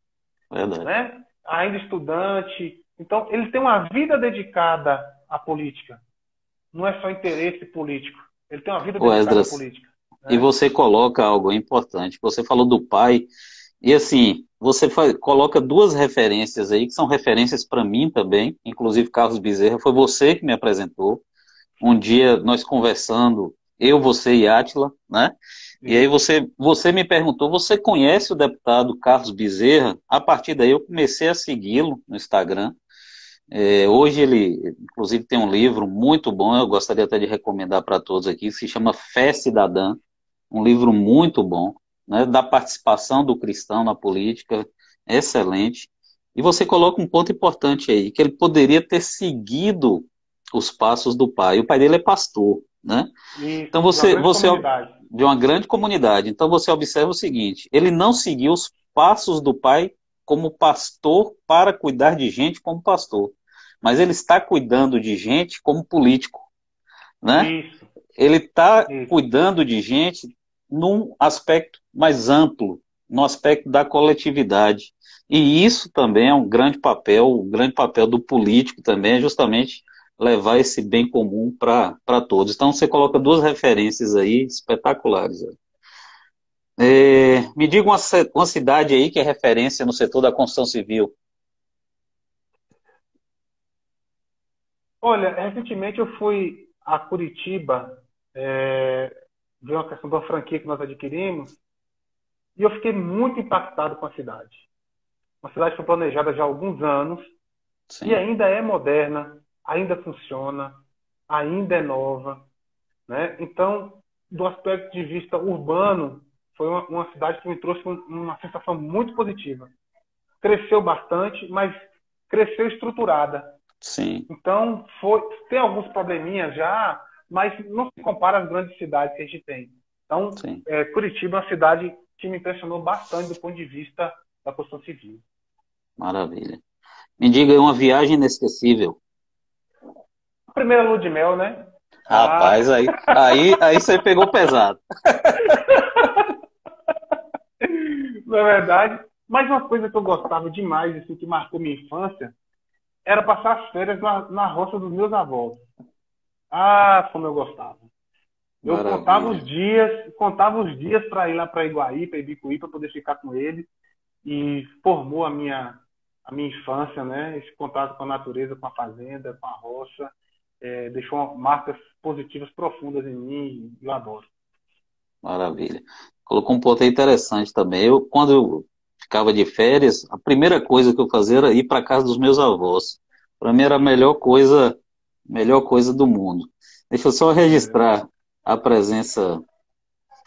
Verdade. Né? Ainda estudante. Então, ele tem uma vida dedicada à política. não é só interesse político. Ele tem uma vida dedicada política. E você coloca algo importante. Você falou do pai, e assim, você faz, coloca duas referências aí, que são referências para mim também, inclusive Carlos Bezerra, foi você que me apresentou. Um dia nós conversando, eu, você e Átila, né? E aí você, você me perguntou, você conhece o deputado Carlos Bezerra? A partir daí eu comecei a segui-lo no Instagram. É, hoje ele, inclusive, tem um livro muito bom, eu gostaria até de recomendar para todos aqui, que se chama Fé Cidadã, um livro muito bom, né, da participação do cristão na política, excelente. E você coloca um ponto importante aí, que ele poderia ter seguido os passos do pai. O pai dele é pastor, né? então você, você de uma grande comunidade. Então você observa o seguinte: ele não seguiu os passos do pai como pastor para cuidar de gente como pastor, mas ele está cuidando de gente como político, né? Isso. Ele está cuidando de gente num aspecto mais amplo, no aspecto da coletividade. E isso também é um grande papel, um grande papel do político também, é justamente levar esse bem comum para todos. Então você coloca duas referências aí espetaculares. É, me diga uma, uma cidade aí que é referência no setor da construção civil. Olha, recentemente eu fui a Curitiba é, ver uma questão da franquia que nós adquirimos e eu fiquei muito impactado com a cidade. Uma cidade que foi planejada já há alguns anos Sim. e ainda é moderna, ainda funciona, ainda é nova. Né? Então, do aspecto de vista urbano, foi uma, uma cidade que me trouxe uma sensação muito positiva. Cresceu bastante, mas cresceu estruturada. Sim. Então, foi, tem alguns probleminhas já, mas não se compara às grandes cidades que a gente tem. Então, é, Curitiba é uma cidade que me impressionou bastante do ponto de vista da construção civil. Maravilha. Me diga uma viagem inesquecível primeira lua de mel, né? Rapaz, ah. aí, aí, aí você pegou pesado. Na é verdade. Mas uma coisa que eu gostava demais, assim, que marcou minha infância, era passar as férias na, na roça dos meus avós. Ah, como eu gostava. Eu Maravilha. contava os dias, contava os dias para ir lá para Iguaí, para Ibicuí, para poder ficar com ele. E formou a minha, a minha infância, né? Esse contato com a natureza, com a fazenda, com a roça é, deixou marcas positivas profundas em mim e eu adoro. Maravilha. Colocou um ponto interessante também. Eu, quando eu ficava de férias, a primeira coisa que eu fazia era ir para casa dos meus avós. Para mim era a melhor coisa, melhor coisa do mundo. Deixa eu só registrar a presença,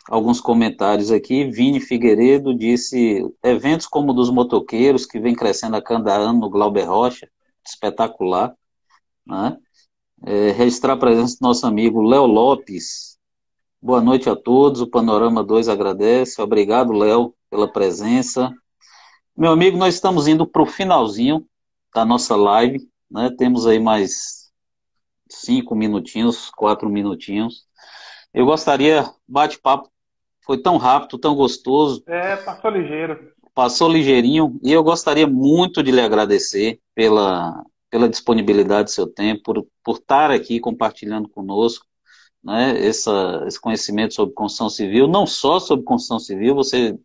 alguns comentários aqui. Vini Figueiredo disse: eventos como o dos motoqueiros, que vem crescendo a cada ano no Glauber Rocha, espetacular. Né? é, registrar a presença do nosso amigo Léo Lopes. Boa noite a todos, o Panorama 2 agradece. Obrigado, Léo, pela presença. Meu amigo, nós estamos indo para o finalzinho da nossa live, né? Temos aí mais cinco minutinhos, quatro minutinhos. Eu gostaria, bate-papo, foi tão rápido, tão gostoso. É, passou ligeiro. Passou ligeirinho, e eu gostaria muito de lhe agradecer pela, pela disponibilidade do seu tempo, por, por estar aqui compartilhando conosco né, essa, esse conhecimento sobre construção civil, não só sobre construção civil, você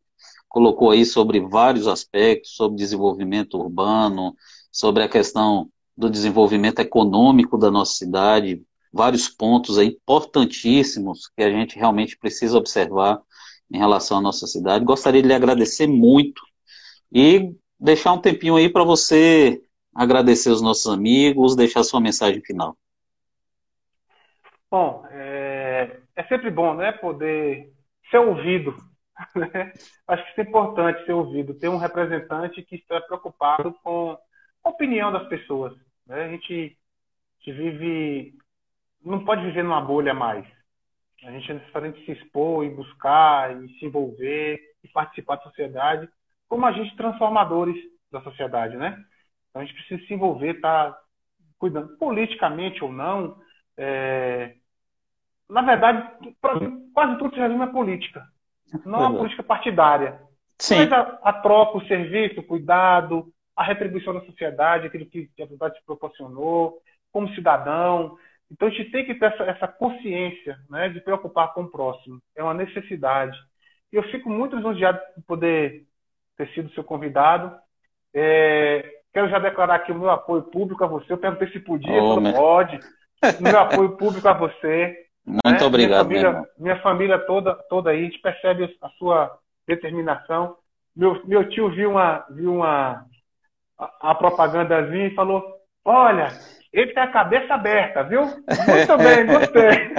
colocou aí sobre vários aspectos, sobre desenvolvimento urbano, sobre a questão do desenvolvimento econômico da nossa cidade, vários pontos aí importantíssimos que a gente realmente precisa observar em relação à nossa cidade. Gostaria de lhe agradecer muito e deixar um tempinho aí para você agradecer os nossos amigos, deixar sua mensagem final. Bom, é, é sempre bom, né, poder ser ouvido. Né? Acho que isso é importante ser ouvido, ter um representante que está preocupado com a opinião das pessoas. Né? A, gente, a gente vive, não pode viver numa bolha mais. A gente é necessariamente se expor e buscar e se envolver e participar da sociedade como agentes transformadores da sociedade, né? Então a gente precisa se envolver, estar tá cuidando, politicamente ou não. É... Na verdade, quase tudo que já é política. Não é uma política partidária. Sim. Mas a, a, troca, o serviço, o cuidado, a retribuição da sociedade, aquilo que a sociedade se proporcionou, como cidadão. Então a gente tem que ter essa, essa consciência né, de preocupar com o próximo. É uma necessidade. E eu fico muito lisonjeado por poder ter sido seu convidado. É, quero já declarar aqui o meu apoio público a você. Eu perguntei se podia, oh, se pode. Meu apoio público a você. Muito né? obrigado. Minha família, minha família, toda, toda aí, a gente percebe a sua determinação. Meu, meu tio viu uma, viu uma a, a propagandazinha e falou: Olha, ele tem a cabeça aberta, viu? Muito bem, gostei.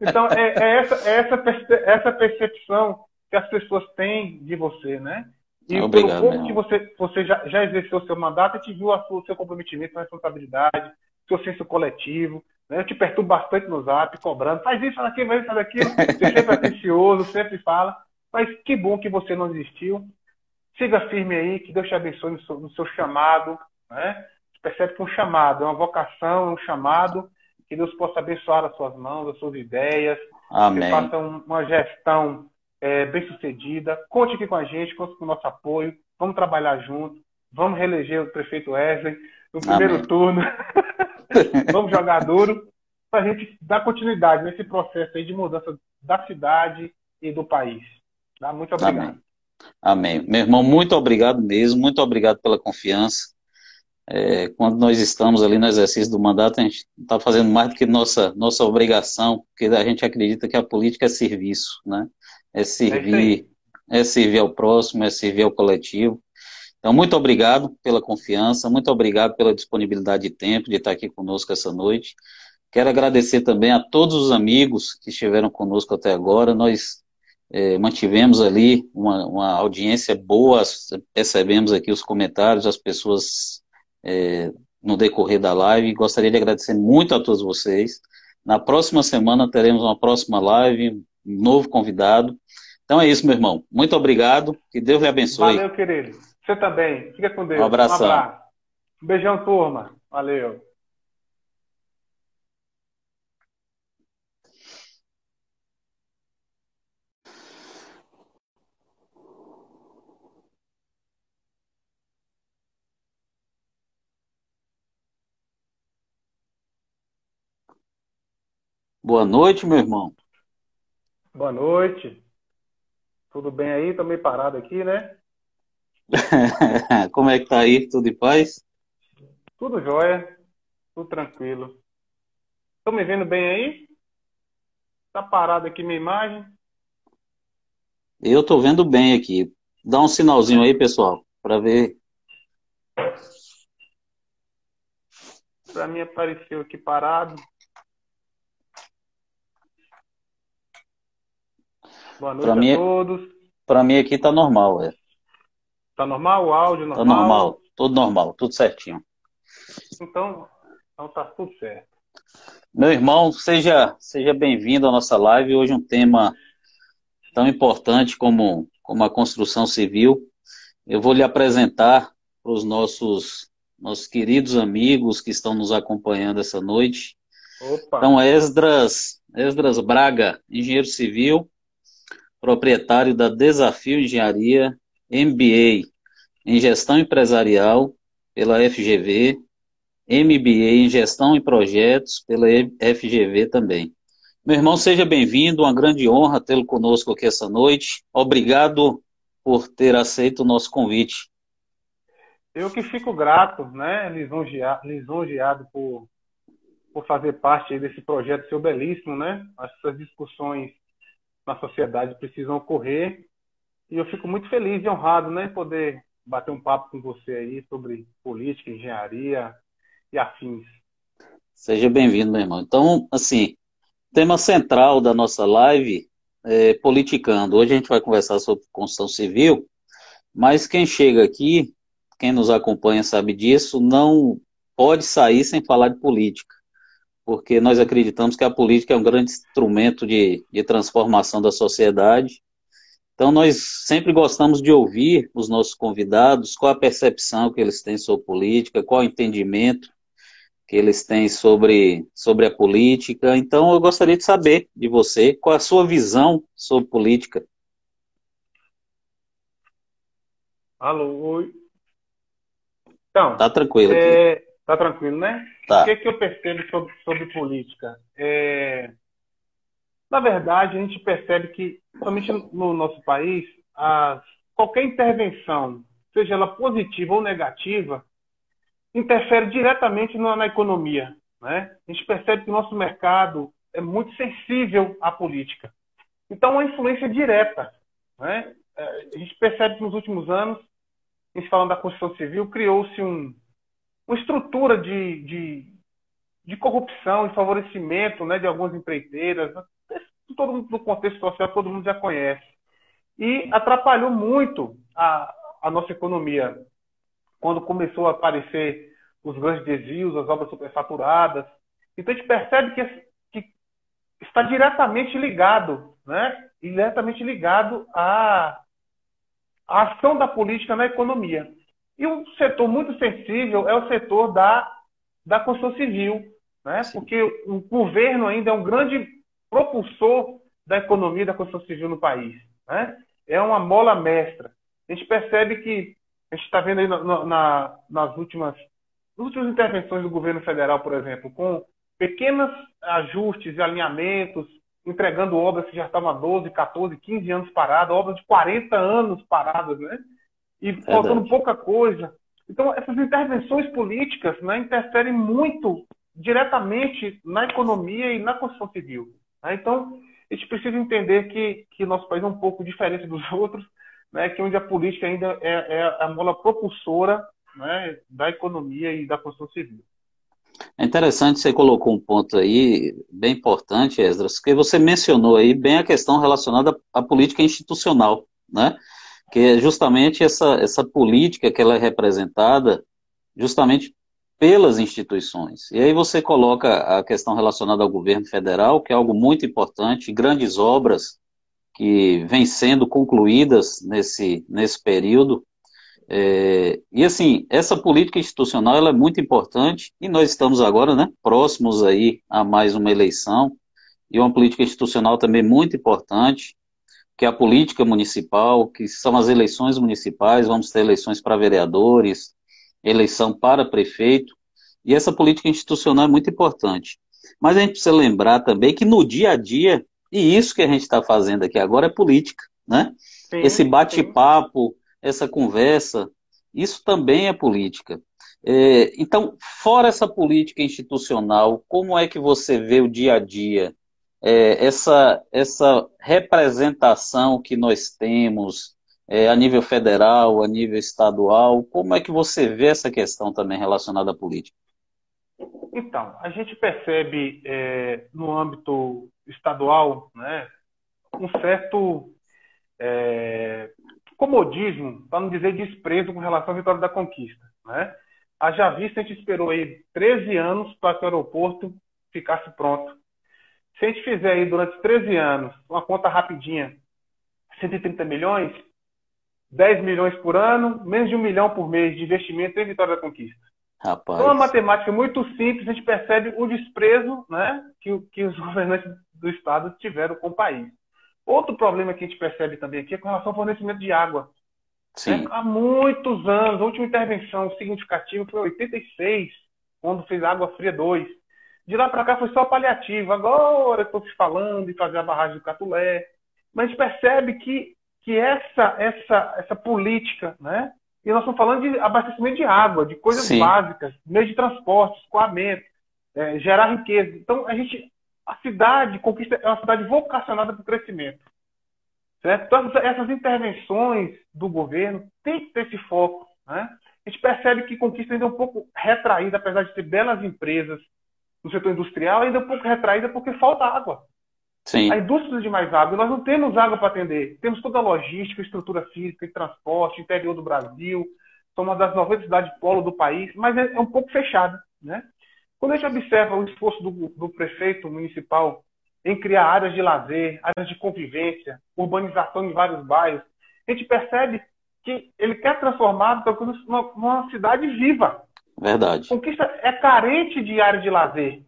Então, é, é, essa, é essa, essa percepção que as pessoas têm de você, né? E Obrigado, pelo pouco que você, você já, já exerceu o seu mandato, a gente viu o seu comprometimento, sua responsabilidade, seu senso coletivo. Né? Eu te perturbo bastante no zap, cobrando. Faz isso, faz aquilo, faz isso, faz aquilo. Você sempre é atencioso, sempre fala. Mas que bom que você não desistiu. Siga firme aí, que Deus te abençoe no seu, no seu chamado. Né? Você percebe que um chamado, é uma vocação, é um chamado. Que Deus possa abençoar as suas mãos, as suas ideias. Amém. Que faça uma gestão é, bem sucedida. Conte aqui com a gente, conte com o nosso apoio. Vamos trabalhar junto. Vamos reeleger o prefeito Wesley no primeiro Amém. turno. Vamos jogar duro para a gente dar continuidade nesse processo aí de mudança da cidade e do país. Tá? Muito obrigado. Amém. Amém. Meu irmão, muito obrigado mesmo, muito obrigado pela confiança. É, quando nós estamos ali no exercício do mandato, a gente está fazendo mais do que nossa, nossa obrigação, porque a gente acredita que a política é serviço, né? É servir, é, é servir ao próximo, é servir ao coletivo. Então, muito obrigado pela confiança, muito obrigado pela disponibilidade de tempo de estar aqui conosco essa noite. Quero agradecer também a todos os amigos que estiveram conosco até agora. Nós é, mantivemos ali uma, uma, audiência boa, recebemos aqui os comentários, as pessoas é, no decorrer da live. Gostaria de agradecer muito a todos vocês. Na próxima semana teremos uma próxima live, um novo convidado. Então é isso, meu irmão. Muito obrigado. Que Deus lhe abençoe. Valeu, querido. Você também. Fica com Deus. Um abração. Um abraço. Um beijão, turma. Valeu. Boa noite, meu irmão. Boa noite. Tudo bem aí? Tô meio parado aqui, né? Como é que tá aí? Tudo em paz? Tudo jóia. Tudo tranquilo. Estão me vendo bem aí? Tá parado aqui minha imagem? Eu tô vendo bem aqui. Dá um sinalzinho aí, pessoal, para ver. Para mim apareceu aqui parado. Boa noite pra a mim, todos. Para mim aqui tá normal, é. Tá normal o áudio normal? Tá normal, tudo normal, tudo certinho. Então, então tá tudo certo. Meu irmão, seja seja bem-vindo à nossa live. Hoje um tema tão importante como como a construção civil. Eu vou lhe apresentar para os nossos nossos queridos amigos que estão nos acompanhando essa noite. Opa. Então, Esdras, Esdras Braga, engenheiro civil, proprietário da Desafio Engenharia, MBA em Gestão Empresarial pela FGV, MBA em Gestão e Projetos pela FGV também. Meu irmão, seja bem-vindo, uma grande honra tê-lo conosco aqui essa noite. Obrigado por ter aceito o nosso convite. Eu que fico grato, né, lisonjeado, lisonjeado por, por fazer parte desse projeto seu belíssimo, né? Essas discussões na sociedade precisam ocorrer. E eu fico muito feliz e honrado, né, poder bater um papo com você aí sobre política, engenharia e afins. Seja bem-vindo, meu irmão. Então, assim, tema central da nossa live é politicando. Hoje a gente vai conversar sobre construção civil, mas quem chega aqui, quem nos acompanha sabe disso, não pode sair sem falar de política porque nós acreditamos que a política é um grande instrumento de, de transformação da sociedade. Então, nós sempre gostamos de ouvir os nossos convidados, qual a percepção que eles têm sobre política, qual o entendimento que eles têm sobre, sobre a política. Então, eu gostaria de saber de você qual a sua visão sobre política. Alô, oi. Então, tá tranquilo. É, Tá tranquilo, né? Tá. O que, é que eu percebo sobre, sobre política? É... Na verdade, a gente percebe que, somente no nosso país, as... qualquer intervenção, seja ela positiva ou negativa, interfere diretamente na, na economia. Né? A gente percebe que o nosso mercado é muito sensível à política. Então, uma influência direta. Né? É, a gente percebe que nos últimos anos, a gente falando da Constituição Civil, criou-se um, uma estrutura de, de, de, corrupção e favorecimento né, de algumas empreiteiras. Todo mundo, no contexto social, todo mundo já conhece. E atrapalhou muito a, a nossa economia. Quando começou a aparecer os grandes desvios, as obras superfaturadas. Então a gente percebe que, que está diretamente ligado, né? diretamente ligado à, à ação da política na economia. E um setor muito sensível é o setor da, da construção civil, né? porque o governo ainda é um grande propulsor da economia da construção civil no país. Né? É uma mola mestra. A gente percebe que, a gente está vendo aí na, na, nas últimas, nas últimas intervenções do governo federal, por exemplo, com pequenos ajustes e alinhamentos, entregando obras que já estavam há 12, 14, 15 anos paradas, obras de 40 anos paradas, né? E faltando pouca coisa. Então, essas intervenções políticas né, interferem muito diretamente na economia e na construção civil. Né? Então, a gente precisa entender que, que nosso país é um pouco diferente dos outros, né, que onde a política ainda é, é a mola propulsora né, da economia e da construção civil. É interessante, você colocou um ponto aí bem importante, Esdras, que você mencionou aí bem a questão relacionada à política institucional, né? Que é justamente essa, essa política que ela é representada justamente pelas instituições. E aí você coloca a questão relacionada ao governo federal, que é algo muito importante, grandes obras que vêm sendo concluídas nesse, nesse período, é, e assim, essa política institucional ela é muito importante e nós estamos agora, né, próximos aí a mais uma eleição e uma política institucional também muito importante, que é a política municipal, que são as eleições municipais, vamos ter eleições para vereadores, eleição para prefeito, e essa política institucional é muito importante. Mas a gente precisa lembrar também que no dia a dia, e isso que a gente está fazendo aqui agora é política, né? Sim, Esse bate-papo, essa conversa, isso também é política. É, então, fora essa política institucional, como é que você vê o dia a dia? É, essa, essa representação que nós temos é, a nível federal, a nível estadual, como é que você vê essa questão também relacionada à política? Então, a gente percebe é, no âmbito estadual né, um certo é, comodismo, para não dizer desprezo com relação à vitória da conquista. Né? Haja vista, a gente esperou aí 13 anos para que o aeroporto ficasse pronto. Se a gente fizer aí durante 13 anos, uma conta rapidinha, 130 milhões, 10 milhões por ano, menos de um milhão por mês de investimento em Vitória da Conquista. Rapaz. Então, uma matemática muito simples, a gente percebe o desprezo né, que, que os governantes do Estado tiveram com o país. Outro problema que a gente percebe também aqui é com relação ao fornecimento de água. Sim. Há muitos anos, a última intervenção significativa foi em 86, quando fez Água Fria 2. De lá para cá foi só paliativo. Agora estou se falando em fazer a barragem do Catulé. Mas a gente percebe que, que essa, essa, essa política, né? E nós estamos falando de abastecimento de água, de coisas Sim. básicas, meio de transporte, escoamento, é, gerar riqueza. Então, a gente a cidade Conquista é uma cidade vocacionada para o crescimento. Certo? Então, essas intervenções do governo têm que ter esse foco. Né? A gente percebe que Conquista ainda é um pouco retraída, apesar de ter belas empresas no setor industrial, ainda é um pouco retraída porque falta água. Sim. A indústria precisa de mais água. Nós não temos água para atender. Temos toda a logística, estrutura física e transporte, interior do Brasil. Somos uma das 90 cidades polo do país, mas é, é um pouco fechada. Né? Quando a gente observa o esforço do, do prefeito municipal em criar áreas de lazer, áreas de convivência, urbanização em vários bairros, a gente percebe que ele quer transformar numa, numa cidade viva. Verdade. Conquista é carente de área de lazer.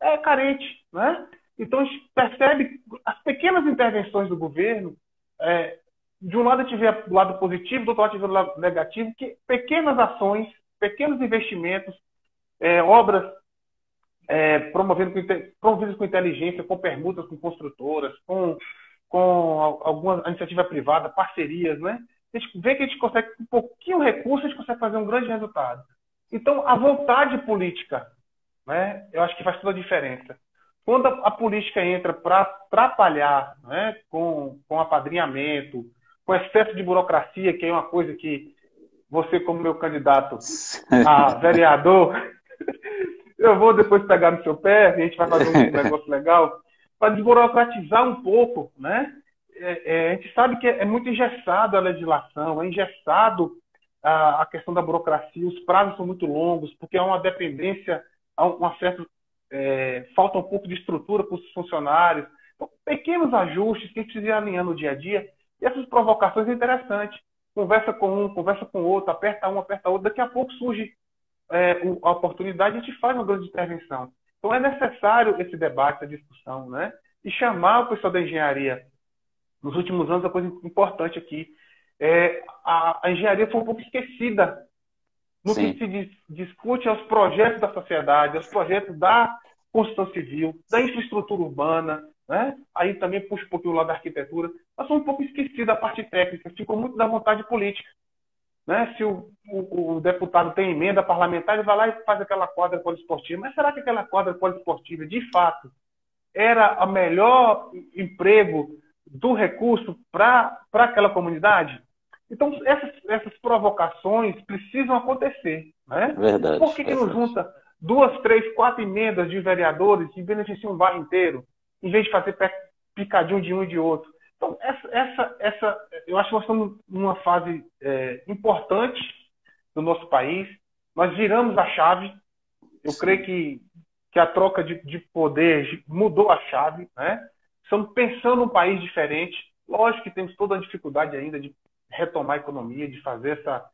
É carente, né? Então a gente percebe as pequenas intervenções do governo. É, de um lado a gente vê o lado positivo, do outro lado a gente vê o lado negativo, que pequenas ações, pequenos investimentos é, obras é, promovendo com, promovidas com inteligência, com permutas com construtoras, com, com alguma iniciativa privada, parcerias, né? A gente vê que a gente consegue, com um pouquinho recurso, a gente consegue fazer um grande resultado. Então, a vontade política, né? Eu acho que faz toda a diferença. Quando a, a política entra para atrapalhar, né? Com, com apadrinhamento, com excesso de burocracia, que é uma coisa que você, como meu candidato a vereador, eu vou depois pegar no seu pé, a gente vai fazer um negócio legal, para desburocratizar um pouco, né? É, é, a gente sabe que é, muito engessado a legislação, é engessado a, questão da burocracia, os prazos são muito longos, porque há uma dependência, há uma certa. É, falta um pouco de estrutura para os funcionários. Então, pequenos ajustes que a gente precisa ir alinhando no dia a dia, e essas provocações é interessante. Conversa com um, conversa com outro, aperta um, aperta outro, daqui a pouco surge é, a oportunidade, a gente faz uma grande intervenção. Então é necessário esse debate, essa discussão, né? E chamar o pessoal da engenharia. Nos últimos anos, a coisa importante aqui é a, a engenharia foi um pouco esquecida no Sim. que se dis, discute aos projetos da sociedade, aos projetos da construção civil, da infraestrutura urbana, né? Aí também puxa um pouquinho o lado da arquitetura. Mas foi um pouco esquecida a parte técnica, ficou muito da vontade política. Né? Se o, o, o, deputado tem emenda parlamentar, ele vai lá e faz aquela quadra poliesportiva. Mas será que aquela quadra poliesportiva, de fato, era o melhor emprego do recurso para aquela comunidade? Então, essas, essas provocações precisam acontecer. Né? Verdade. Por que, que não junta duas, três, quatro emendas de vereadores e beneficia um bairro inteiro, em vez de fazer picadinho de um e de outro? Então, essa, essa, essa, eu acho que nós estamos numa fase é, importante do nosso país. Nós viramos a chave. Eu Sim. creio que, que a troca de, de poder mudou a chave. Né? Estamos pensando um país diferente. Lógico que temos toda a dificuldade ainda de retomar a economia, de fazer essa,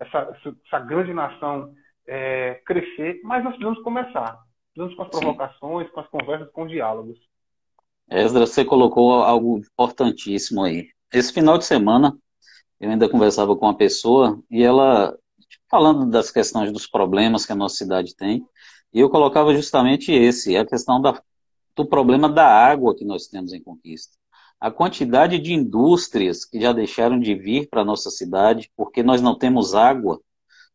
essa, essa grande nação é, crescer, mas nós precisamos começar. Precisamos com as provocações, Sim. com as conversas, com os diálogos. Esdra, você colocou algo importantíssimo aí. Esse final de semana, eu ainda conversava com uma pessoa e ela, falando das questões dos problemas que a nossa cidade tem, e eu colocava justamente esse, a questão da, do problema da água que nós temos em Conquista. A quantidade de indústrias que já deixaram de vir para a nossa cidade porque nós não temos água.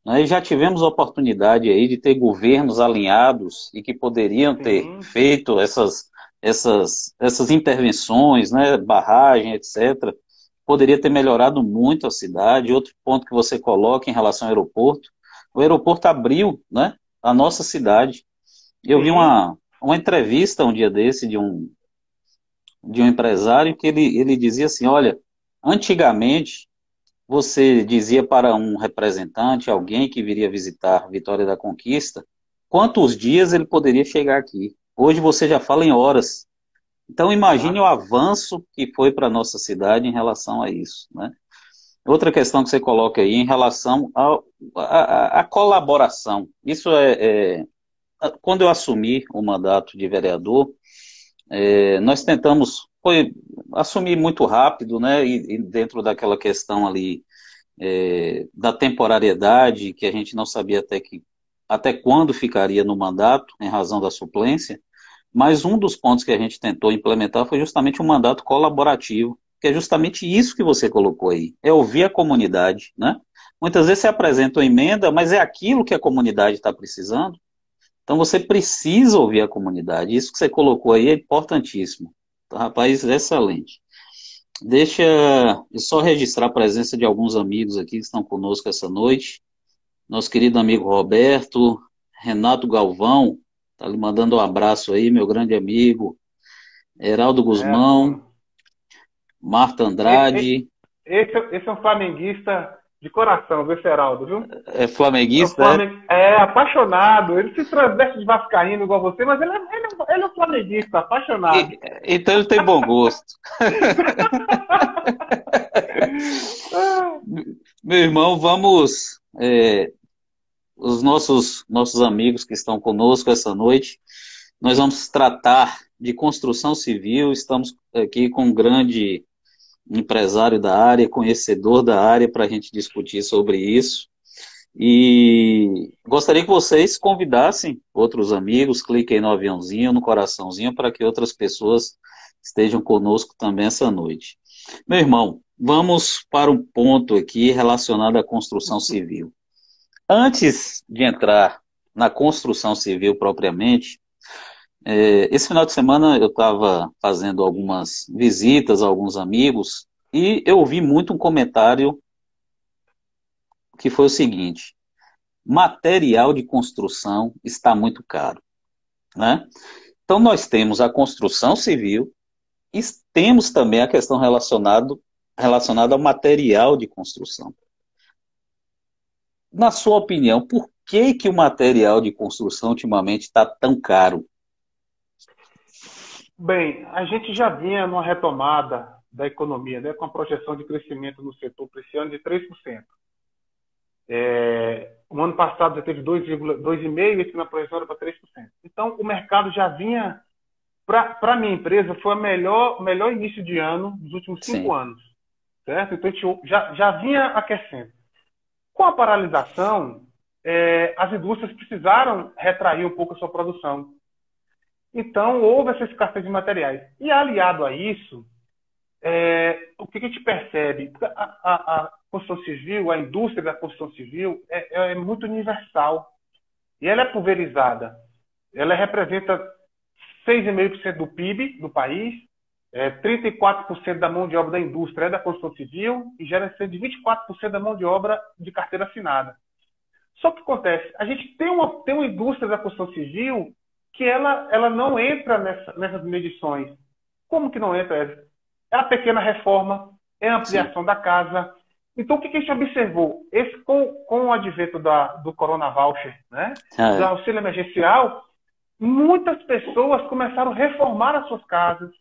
Nós já tivemos oportunidade aí de ter governos alinhados e que poderiam ter Sim. feito essas essas, essas intervenções, né, barragem, etc., poderia ter melhorado muito a cidade. Outro ponto que você coloca em relação ao aeroporto, o aeroporto abriu né, a nossa cidade. Eu vi uma, uma entrevista um dia desse de um, de um empresário que ele, ele dizia assim, olha, antigamente você dizia para um representante, alguém que viria visitar Vitória da Conquista, quantos dias ele poderia chegar aqui. Hoje você já fala em horas. Então imagine ah. o avanço que foi para a nossa cidade em relação a isso. Né? Outra questão que você coloca aí em relação à colaboração. Isso é, é, Quando eu assumi o mandato de vereador, é, nós tentamos foi, assumir muito rápido, né? E, e dentro daquela questão ali é, da temporariedade, que a gente não sabia até que até quando ficaria no mandato, em razão da suplência, mas um dos pontos que a gente tentou implementar foi justamente um mandato colaborativo, que é justamente isso que você colocou aí, é ouvir a comunidade, né? Muitas vezes você apresenta uma emenda, mas é aquilo que a comunidade está precisando. Então você precisa ouvir a comunidade. Isso que você colocou aí é importantíssimo. Então, rapaz, excelente. Deixa eu só registrar a presença de alguns amigos aqui que estão conosco essa noite. Nosso querido amigo Roberto, Renato Galvão, Tá lhe mandando um abraço aí, meu grande amigo. Heraldo Guzmão, é, Marta Andrade. Esse, esse, esse, é um flamenguista de coração, viu, Heraldo, viu? É flamenguista? É, é? é, apaixonado. Ele se transveste de vascaíno igual você, mas ele é, ele é, ele é um flamenguista, apaixonado. E, então ele tem bom gosto. Meu irmão, vamos é, os nossos, nossos amigos que estão conosco essa noite. Nós vamos tratar de construção civil, estamos aqui com um grande empresário da área, conhecedor da área, para a gente discutir sobre isso. E gostaria que vocês convidassem outros amigos, cliquem no aviãozinho, no coraçãozinho, para que outras pessoas estejam conosco também essa noite. Meu irmão, vamos para um ponto aqui relacionado à construção civil. Antes de entrar na construção civil propriamente, é, esse final de semana eu estava fazendo algumas visitas a alguns amigos e eu ouvi muito um comentário que foi o seguinte: material de construção está muito caro. Né? Então, nós temos a construção civil e temos também a questão relacionado, relacionada ao material de construção. Na sua opinião, por que, que o material de construção ultimamente está tão caro? Bem, a gente já vinha numa retomada da economia, né, com a projeção de crescimento no setor para esse ano de 3%. É, o ano passado já teve 2,5% e esse na projeção era para 3%. Então, o mercado já vinha, para a minha empresa, foi o melhor, melhor início de ano dos últimos cinco Sim. anos. Certo? Então, a gente já, já vinha aquecendo. Com a paralisação, é, as indústrias precisaram retrair um pouco a sua produção. Então, houve essa escassez de materiais. E aliado a isso, é, o que a gente percebe? A, a, a, construção civil, a indústria da construção civil, é, é muito universal. E ela é pulverizada. Ela representa 6,5% do PIB do país, é, 34% da mão de obra da indústria é da construção civil e gera cerca de 24% da mão de obra de carteira assinada. Só que acontece, a gente tem uma, tem uma indústria da construção civil que ela, ela não entra nessa, nessas medições. Como que não entra? É a pequena reforma, é a ampliação Sim. da casa. Então, o que, que a gente observou? Esse, com, com o advento da, do Corona Voucher, né? Ah, é. do auxílio emergencial, muitas pessoas começaram a reformar as suas casas,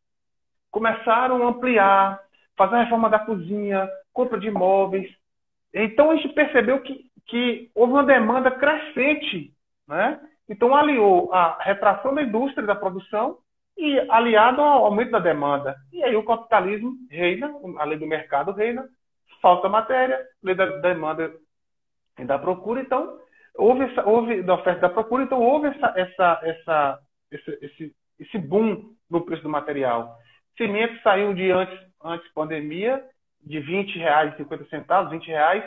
começaram a ampliar, fazer a reforma da cozinha, compra de imóveis. Então, a gente percebeu que, que houve uma demanda crescente, né? Então, aliou a retração da indústria da produção e aliado ao aumento da demanda. E aí o capitalismo reina, a lei do mercado reina, falta matéria, lei da demanda e da procura, então houve, essa, houve da oferta e da procura, então houve essa, essa, essa, esse, esse, esse boom no preço do material. Cimento saiu de antes, antes pandemia, de 20 reais e 50 centavos, 20 reais,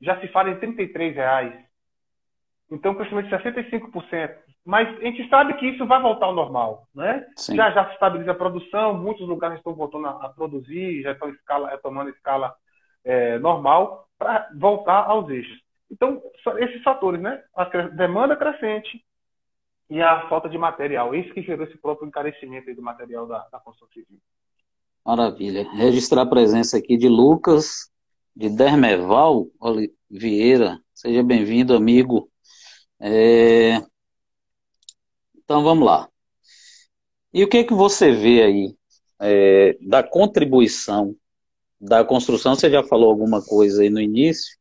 já se fala em 33 reais. Então, crescimento de 65%. Mas a gente sabe que isso vai voltar ao normal, né? Já já se estabiliza a produção, muitos lugares estão voltando a, a produzir, já estão escala, retomando a escala é, normal para voltar aos eixos. Então, esses fatores, né? A demanda crescente e a falta de material. Isso que gerou esse próprio encarecimento do material da, da construção civil. Maravilha. Registrar a presença aqui de Lucas, de Dermeval Vieira. Seja bem-vindo, amigo. É... Então vamos lá. E o que é que você vê aí é, da contribuição da construção? Você já falou alguma coisa aí no início,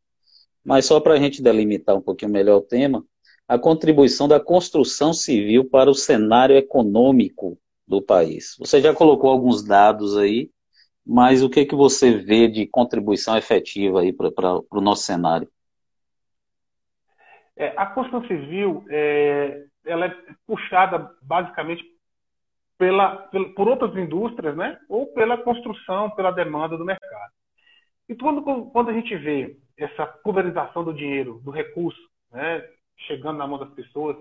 mas só para a gente delimitar um pouquinho melhor o tema, a contribuição da construção civil para o cenário econômico do país. Você já colocou alguns dados aí, mas o que é que você vê de contribuição efetiva aí para o nosso cenário? É, a construção civil é, ela é puxada basicamente pela, pela, por outras indústrias, né? ou pela construção, pela demanda do mercado. E quando, quando a gente vê essa pulverização do dinheiro, do recurso, né? chegando na mão das pessoas,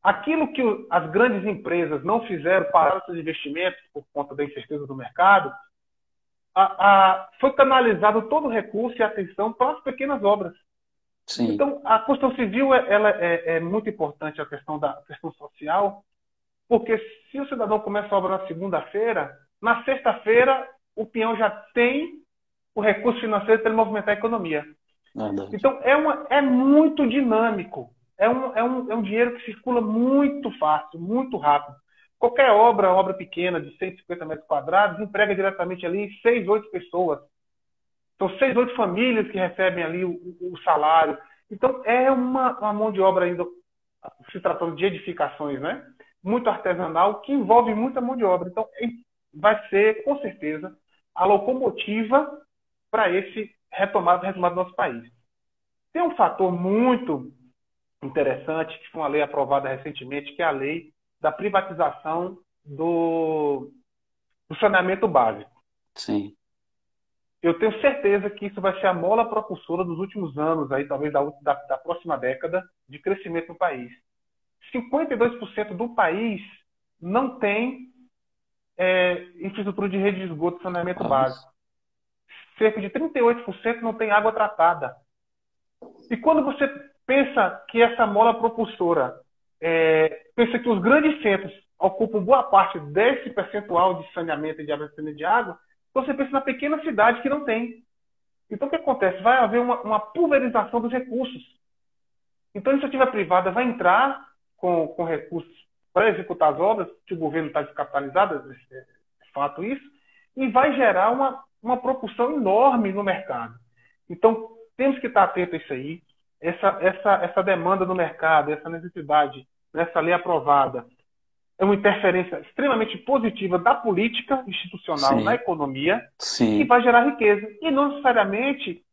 aquilo que as grandes empresas não fizeram para seus investimentos por conta da incerteza do mercado, a, a, foi canalizado todo o recurso e atenção para as pequenas obras. Sim. Então, a construção civil é, ela é, é, muito importante, a questão da questão social, porque se o cidadão começa a obra na segunda-feira, na sexta-feira o peão já tem o recurso financeiro para ele movimentar a economia. Verdade. Então, é, uma, é muito dinâmico. É um, é, um, é um dinheiro que circula muito fácil, muito rápido. Qualquer obra, obra pequena de 150 metros quadrados, emprega diretamente ali seis, oito pessoas. São seis, oito famílias que recebem ali o, o salário. Então, é uma, uma, mão de obra ainda, se tratando de edificações, né? Muito artesanal, que envolve muita mão de obra. Então, vai ser, com certeza, a locomotiva para esse retomado, retomado do nosso país. Tem um fator muito interessante, que foi uma lei aprovada recentemente, que é a lei da privatização do, do saneamento básico. Sim. Eu tenho certeza que isso vai ser a mola propulsora dos últimos anos, aí talvez da, da, da próxima década, de crescimento no país. 52% do país não tem é, infraestrutura de rede de esgoto e saneamento básico. Cerca de 38% não tem água tratada. E quando você pensa que essa mola propulsora, é, pensa que os grandes centros ocupam boa parte desse percentual de saneamento e de abastecimento de água, você pensa na pequena cidade que não tem. Então, o que acontece? Vai haver uma, uma pulverização dos recursos. Então, a iniciativa privada vai entrar com, com recursos para executar as obras, que o governo está descapitalizado, é, é fato isso, e vai gerar uma, uma propulsão enorme no mercado. Então, temos que estar atentos a isso aí. Essa, essa, essa demanda no mercado, essa necessidade, essa lei aprovada, é uma interferência extremamente positiva da política institucional Sim. na economia Sim. e vai gerar riqueza. E não necessariamente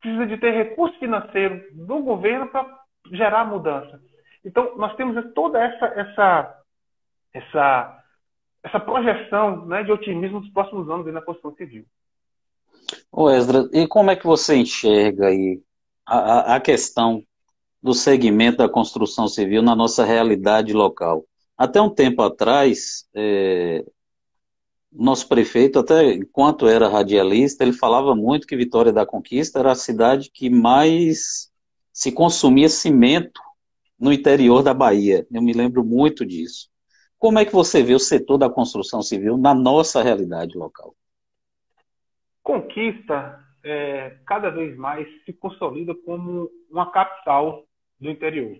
precisa de ter recurso financeiro do governo para gerar mudança. Então, nós temos toda essa, essa, essa, essa projeção né, de otimismo nos próximos anos na construção civil. Ô Esdra, e como é que você enxerga aí a, a questão do segmento da construção civil na nossa realidade local? Até um tempo atrás, é, nosso prefeito, até enquanto era radialista, ele falava muito que Vitória da Conquista era a cidade que mais se consumia cimento no interior da Bahia. Eu me lembro muito disso. Como é que você vê o setor da construção civil na nossa realidade local? Conquista é, cada vez mais se consolida como uma capital do interior.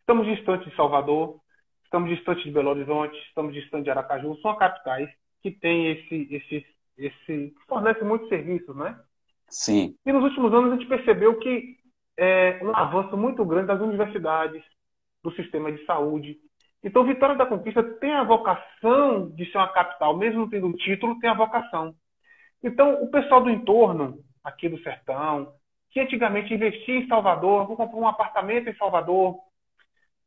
Estamos distantes de Salvador, estamos distantes de Belo Horizonte, estamos distantes de Aracaju, são capitais que têm esse, esse, esse fornece muitos serviços, né? Sim. E nos últimos anos a gente percebeu que é, um avanço muito grande das universidades, do sistema de saúde. Então, Vitória da Conquista tem a vocação de ser uma capital, mesmo não tendo o título, tem a vocação. Então, o pessoal do entorno, aqui do sertão, que antigamente investia em Salvador, vou comprar um apartamento em Salvador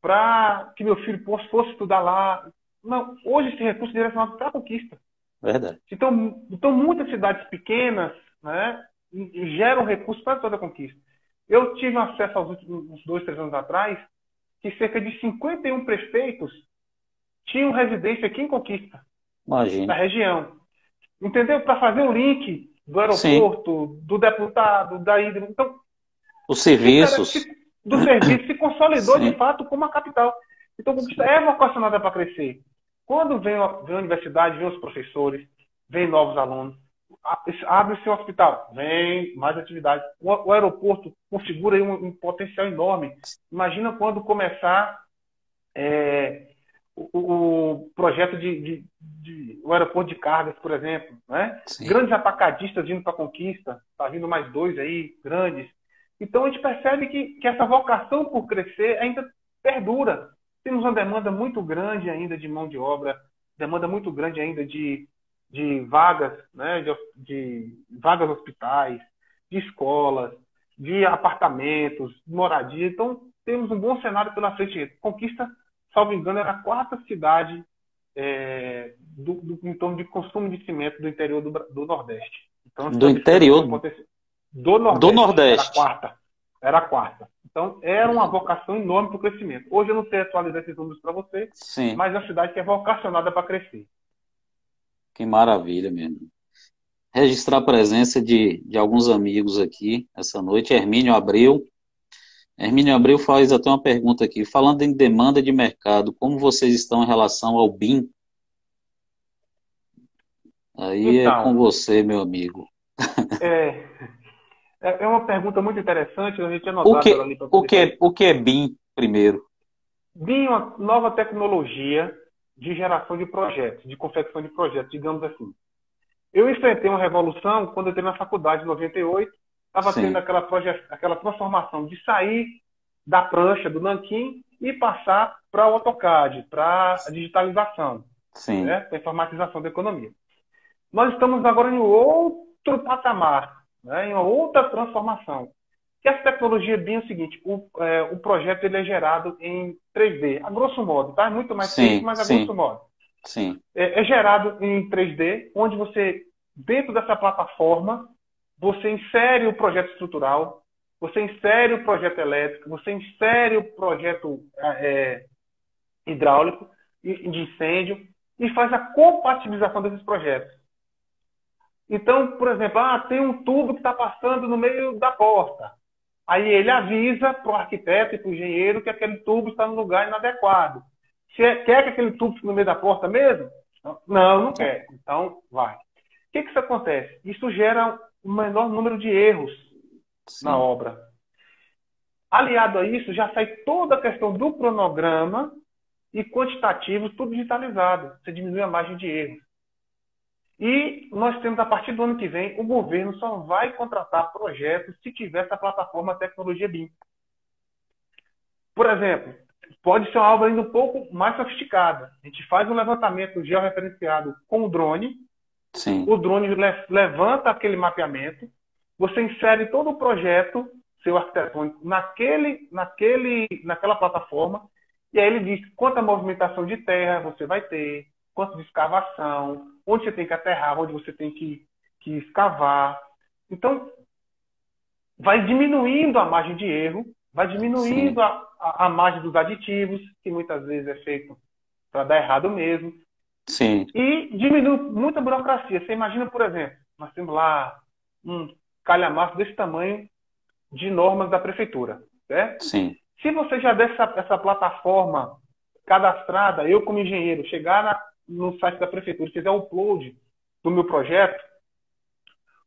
para que meu filho fosse estudar lá. Não, hoje esse recurso é direcionado para a conquista. Verdade. Então, então muitas cidades pequenas né, geram recursos para toda a conquista. Eu tive acesso aos últimos dois, três anos atrás, que cerca de 51 prefeitos tinham residência aqui em Conquista, Imagina. na região. Entendeu? Para fazer o link do aeroporto, Sim. do deputado, da hidro. Então, os serviços. Do serviço se consolidou Sim. de fato como a capital. Então, Conquista é vocacionada para crescer. Quando vem, vem a universidade, vem os professores, vem novos alunos, abre-se um hospital, vem mais atividade. O, o aeroporto configura um, um, potencial enorme. Imagina quando começar é, o, o, projeto de, de, de, o aeroporto de cargas, por exemplo, né? Grandes apacadistas vindo para a conquista, está vindo mais dois aí grandes. Então a gente percebe que, que essa vocação por crescer ainda perdura. Temos uma demanda muito grande ainda de mão de obra, demanda muito grande ainda de de vagas, né, de, de vagas hospitais, de escolas, de apartamentos, de moradia. Então, temos um bom cenário pela frente. Conquista, salvo engano, era a quarta cidade é, do, do, em torno de consumo de cimento do interior do, do Nordeste. Então, do interior? Do Nordeste. Do Nordeste. Era a quarta. Era a quarta. Então, era uma vocação enorme para o crescimento. Hoje eu não sei atualizar esses números para você, Sim. mas é uma cidade que é vocacionada para crescer. Que maravilha mesmo. Registrar a presença de, de alguns amigos aqui essa noite. Hermínio Abreu. Hermínio Abreu faz até uma pergunta aqui. Falando em demanda de mercado, como vocês estão em relação ao BIM? Aí é então, é com você, meu amigo. É, é, é uma pergunta muito interessante. A gente o que, ali o que, o que é BIM, primeiro? BIM é uma nova tecnologia de geração de projetos, de confecção de projetos, digamos assim. Eu enfrentei uma revolução quando eu entrei na faculdade em 98, estava tendo aquela, aquela transformação de sair da prancha, do nanquim, e passar para o AutoCAD, para a digitalização, Sim. Né, para a informatização da economia. Nós estamos agora em outro patamar, né, em uma outra transformação. Que essa tecnologia é o seguinte, o, é, o projeto ele é gerado em 3D, a grosso modo, tá? É muito mais sim, simples, mas a sim. grosso modo. Sim. É, é gerado em 3D, onde você, dentro dessa plataforma, você insere o projeto estrutural, você insere o projeto elétrico, você insere o projeto é, hidráulico de incêndio e faz a compatibilização desses projetos. Então, por exemplo, ah, tem um tubo que está passando no meio da porta. Aí ele avisa para o arquiteto e para o engenheiro que aquele tubo está no lugar inadequado. É, quer que aquele tubo fique no meio da porta mesmo? Não, não quer. Então, vai. O que, que isso acontece? Isso gera um menor número de erros Sim. na obra. Aliado a isso, já sai toda a questão do cronograma e quantitativo, tudo digitalizado. Você diminui a margem de erro. E nós temos, a partir do ano que vem, o governo só vai contratar projetos se tiver essa plataforma Tecnologia BIM. Por exemplo, pode ser uma obra ainda um pouco mais sofisticada. A gente faz um levantamento georreferenciado com o drone. Sim. O drone levanta aquele mapeamento. Você insere todo o projeto seu arquitetônico naquele, naquele, naquela plataforma. E aí ele diz quanta movimentação de terra você vai ter, quanto de escavação, onde você tem que aterrar, onde você tem que, que escavar. Então, vai diminuindo a margem de erro, vai diminuindo a, a, a, margem dos aditivos, que muitas vezes é feito para dar errado mesmo. Sim. E diminui muita burocracia. Você imagina, por exemplo, nós temos lá um calhamaço desse tamanho de normas da prefeitura, certo? Sim. Se você já der essa, essa plataforma cadastrada, eu como engenheiro, chegar na, no site da prefeitura fizer o upload do meu projeto,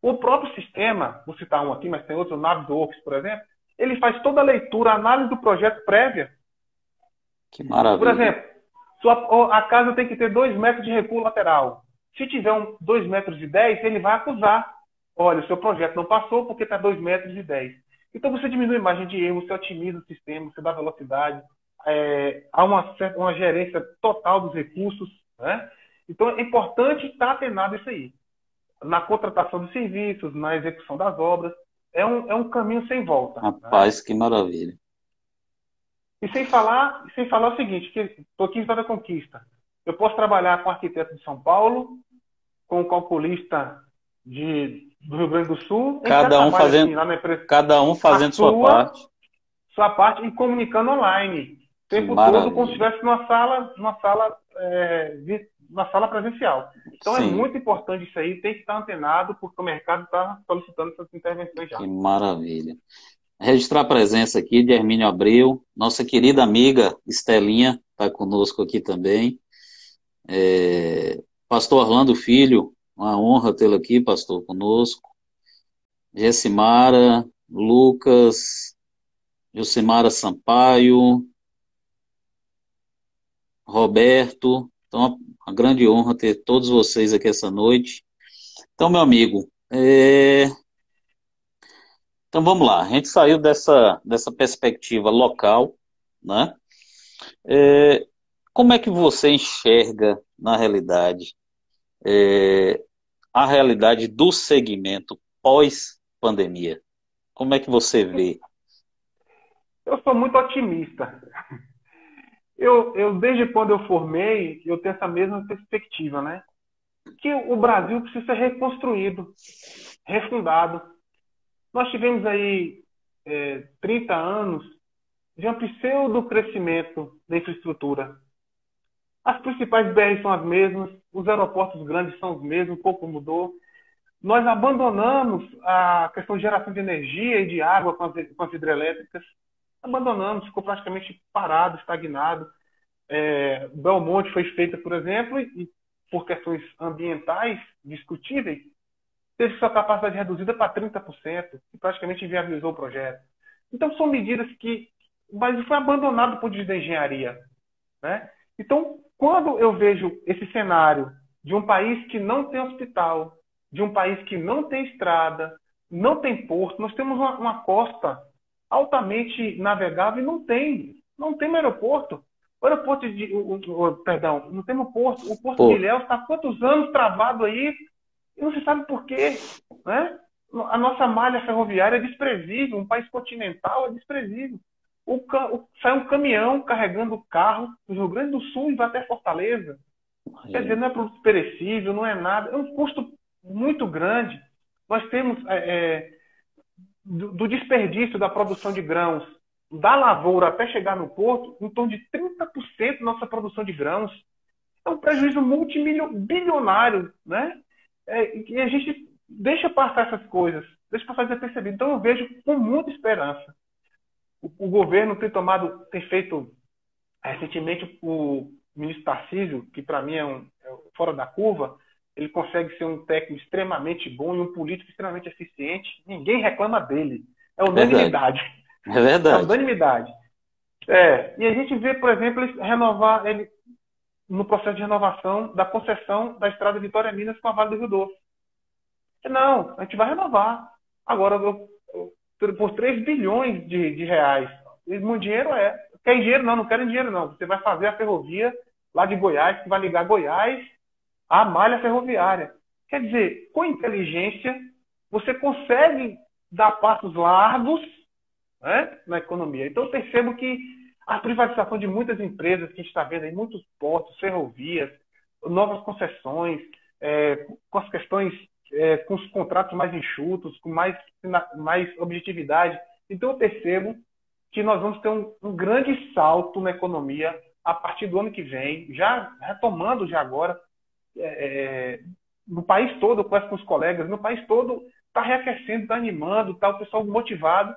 o próprio sistema, vou citar um aqui, mas tem outro, o Navisworks, por exemplo, ele faz toda a leitura, a análise do projeto prévia. Que maravilha. Por exemplo, sua, a casa tem que ter 2 metros de recuo lateral. Se tiver um 2 metros e 10, ele vai acusar. Olha, o seu projeto não passou porque está 2 metros e 10. Então você diminui a margem de erro, você otimiza o sistema, você dá velocidade, é, há uma, uma gerência total dos recursos. Né? Então é importante estar atenado a isso aí. Na contratação dos serviços, na execução das obras, é um, é um caminho sem volta. Né? Rapaz, né? que maravilha. E sem falar, sem falar o seguinte, que estou aqui em da Conquista. Eu posso trabalhar com arquiteto de São Paulo, com um calculista de, do Rio Grande do Sul. Cada um fazendo, assim, cada um fazendo sua, sua parte. Sua parte e comunicando online. Tempo todo como se estivesse numa sala, numa sala é, na sala presencial. Então é Sim. é muito importante isso aí, tem que estar antenado, porque o mercado está solicitando essas intervenções já. Que maravilha. Registrar a presença aqui de Hermínio Abreu, nossa querida amiga Estelinha está conosco aqui também. É, pastor Orlando Filho, uma honra tê-lo aqui, pastor, conosco. Gessimara, Lucas, Josimara Sampaio, Roberto. Então, uma grande honra ter todos vocês aqui essa noite. Então, meu amigo, é... então vamos lá. A gente saiu dessa, dessa perspectiva local, né? É... Como é que você enxerga, na realidade, é... a realidade do segmento pós-pandemia? Como é que você vê? Eu sou muito otimista. Eu, eu, desde quando eu formei, eu tenho essa mesma perspectiva, né? Que o Brasil precisa ser reconstruído, refundado. Nós tivemos aí é, 30 anos de um pseudo crescimento da infraestrutura. As principais BRs são as mesmas, os aeroportos grandes são os mesmos, pouco mudou. Nós abandonamos a questão de geração de energia e de água com as, com as hidrelétricas abandonamos, ficou praticamente parado, estagnado. É, Belmonte foi feita, por exemplo, e por questões ambientais discutíveis, teve sua capacidade reduzida para 30%, e praticamente inviabilizou o projeto. Então, são medidas que. Mas foi abandonado do ponto de vista da engenharia. Né? Então, quando eu vejo esse cenário de um país que não tem hospital, de um país que não tem estrada, não tem porto, nós temos uma, uma costa altamente navegável e não tem. Não tem aeroporto. O aeroporto de. O, o, perdão, não tem um porto. O Porto Pô. de Ilhéus está há quantos anos travado aí e não se sabe por quê. Né? A nossa malha ferroviária é desprezível, um país continental é desprezível. O, o, sai um caminhão carregando carro do Rio Grande do Sul e vai até Fortaleza. Quer dizer, não é produto perecível, não é nada, é um custo muito grande. Nós temos é, é, do, desperdício da produção de grãos da lavoura até chegar no porto, em torno de 30% da nossa produção de grãos. É um prejuízo multimilionário, né? É, e a gente deixa passar essas coisas, deixa passar desapercebido. Então eu vejo com muita esperança. O, o governo tem tomado, tem feito recentemente o ministro Tarcísio, que para mim é, um, é fora da curva, ele consegue ser um técnico extremamente bom e um político extremamente eficiente. Ninguém reclama dele. É unanimidade. É verdade. É unanimidade. É, e a gente vê, por exemplo, ele renovar ele no processo de renovação da concessão da estrada Vitória Minas com a Vale do Rio Doce. Não, a gente vai renovar. Agora, por 3 bilhões de, de reais. Muito dinheiro é. Quer dinheiro? Não, não querem dinheiro, não. Você vai fazer a ferrovia lá de Goiás, que vai ligar Goiás à malha ferroviária. Quer dizer, com inteligência, você consegue dar passos largos né, na economia. Então, percebo que a privatização de muitas empresas que a gente está vendo aí, muitos portos, ferrovias, novas concessões, é, com as questões, é, com os contratos mais enxutos, com mais, mais objetividade. Então, eu percebo que nós vamos ter um, um grande salto na economia a partir do ano que vem, já retomando já agora, é, é no país todo, eu converso com os colegas, no país todo está reaquecendo, está animando, está o pessoal motivado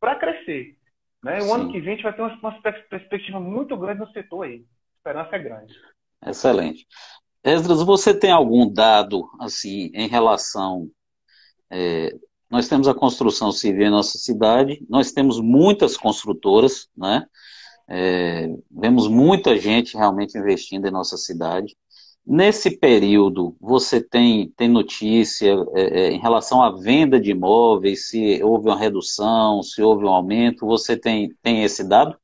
para crescer. Né? O ano que vem a gente vai ter uma, uma perspectiva muito grande no setor aí. A esperança é grande. Excelente. Esdras, você tem algum dado assim em relação é, nós temos a construção civil em nossa cidade, nós temos muitas construtoras, né? É, vemos muita gente realmente investindo em nossa cidade. Nesse período, você tem, tem notícia é, é, em relação à venda de imóveis, se houve uma redução, se houve um aumento, você tem, tem esse dado?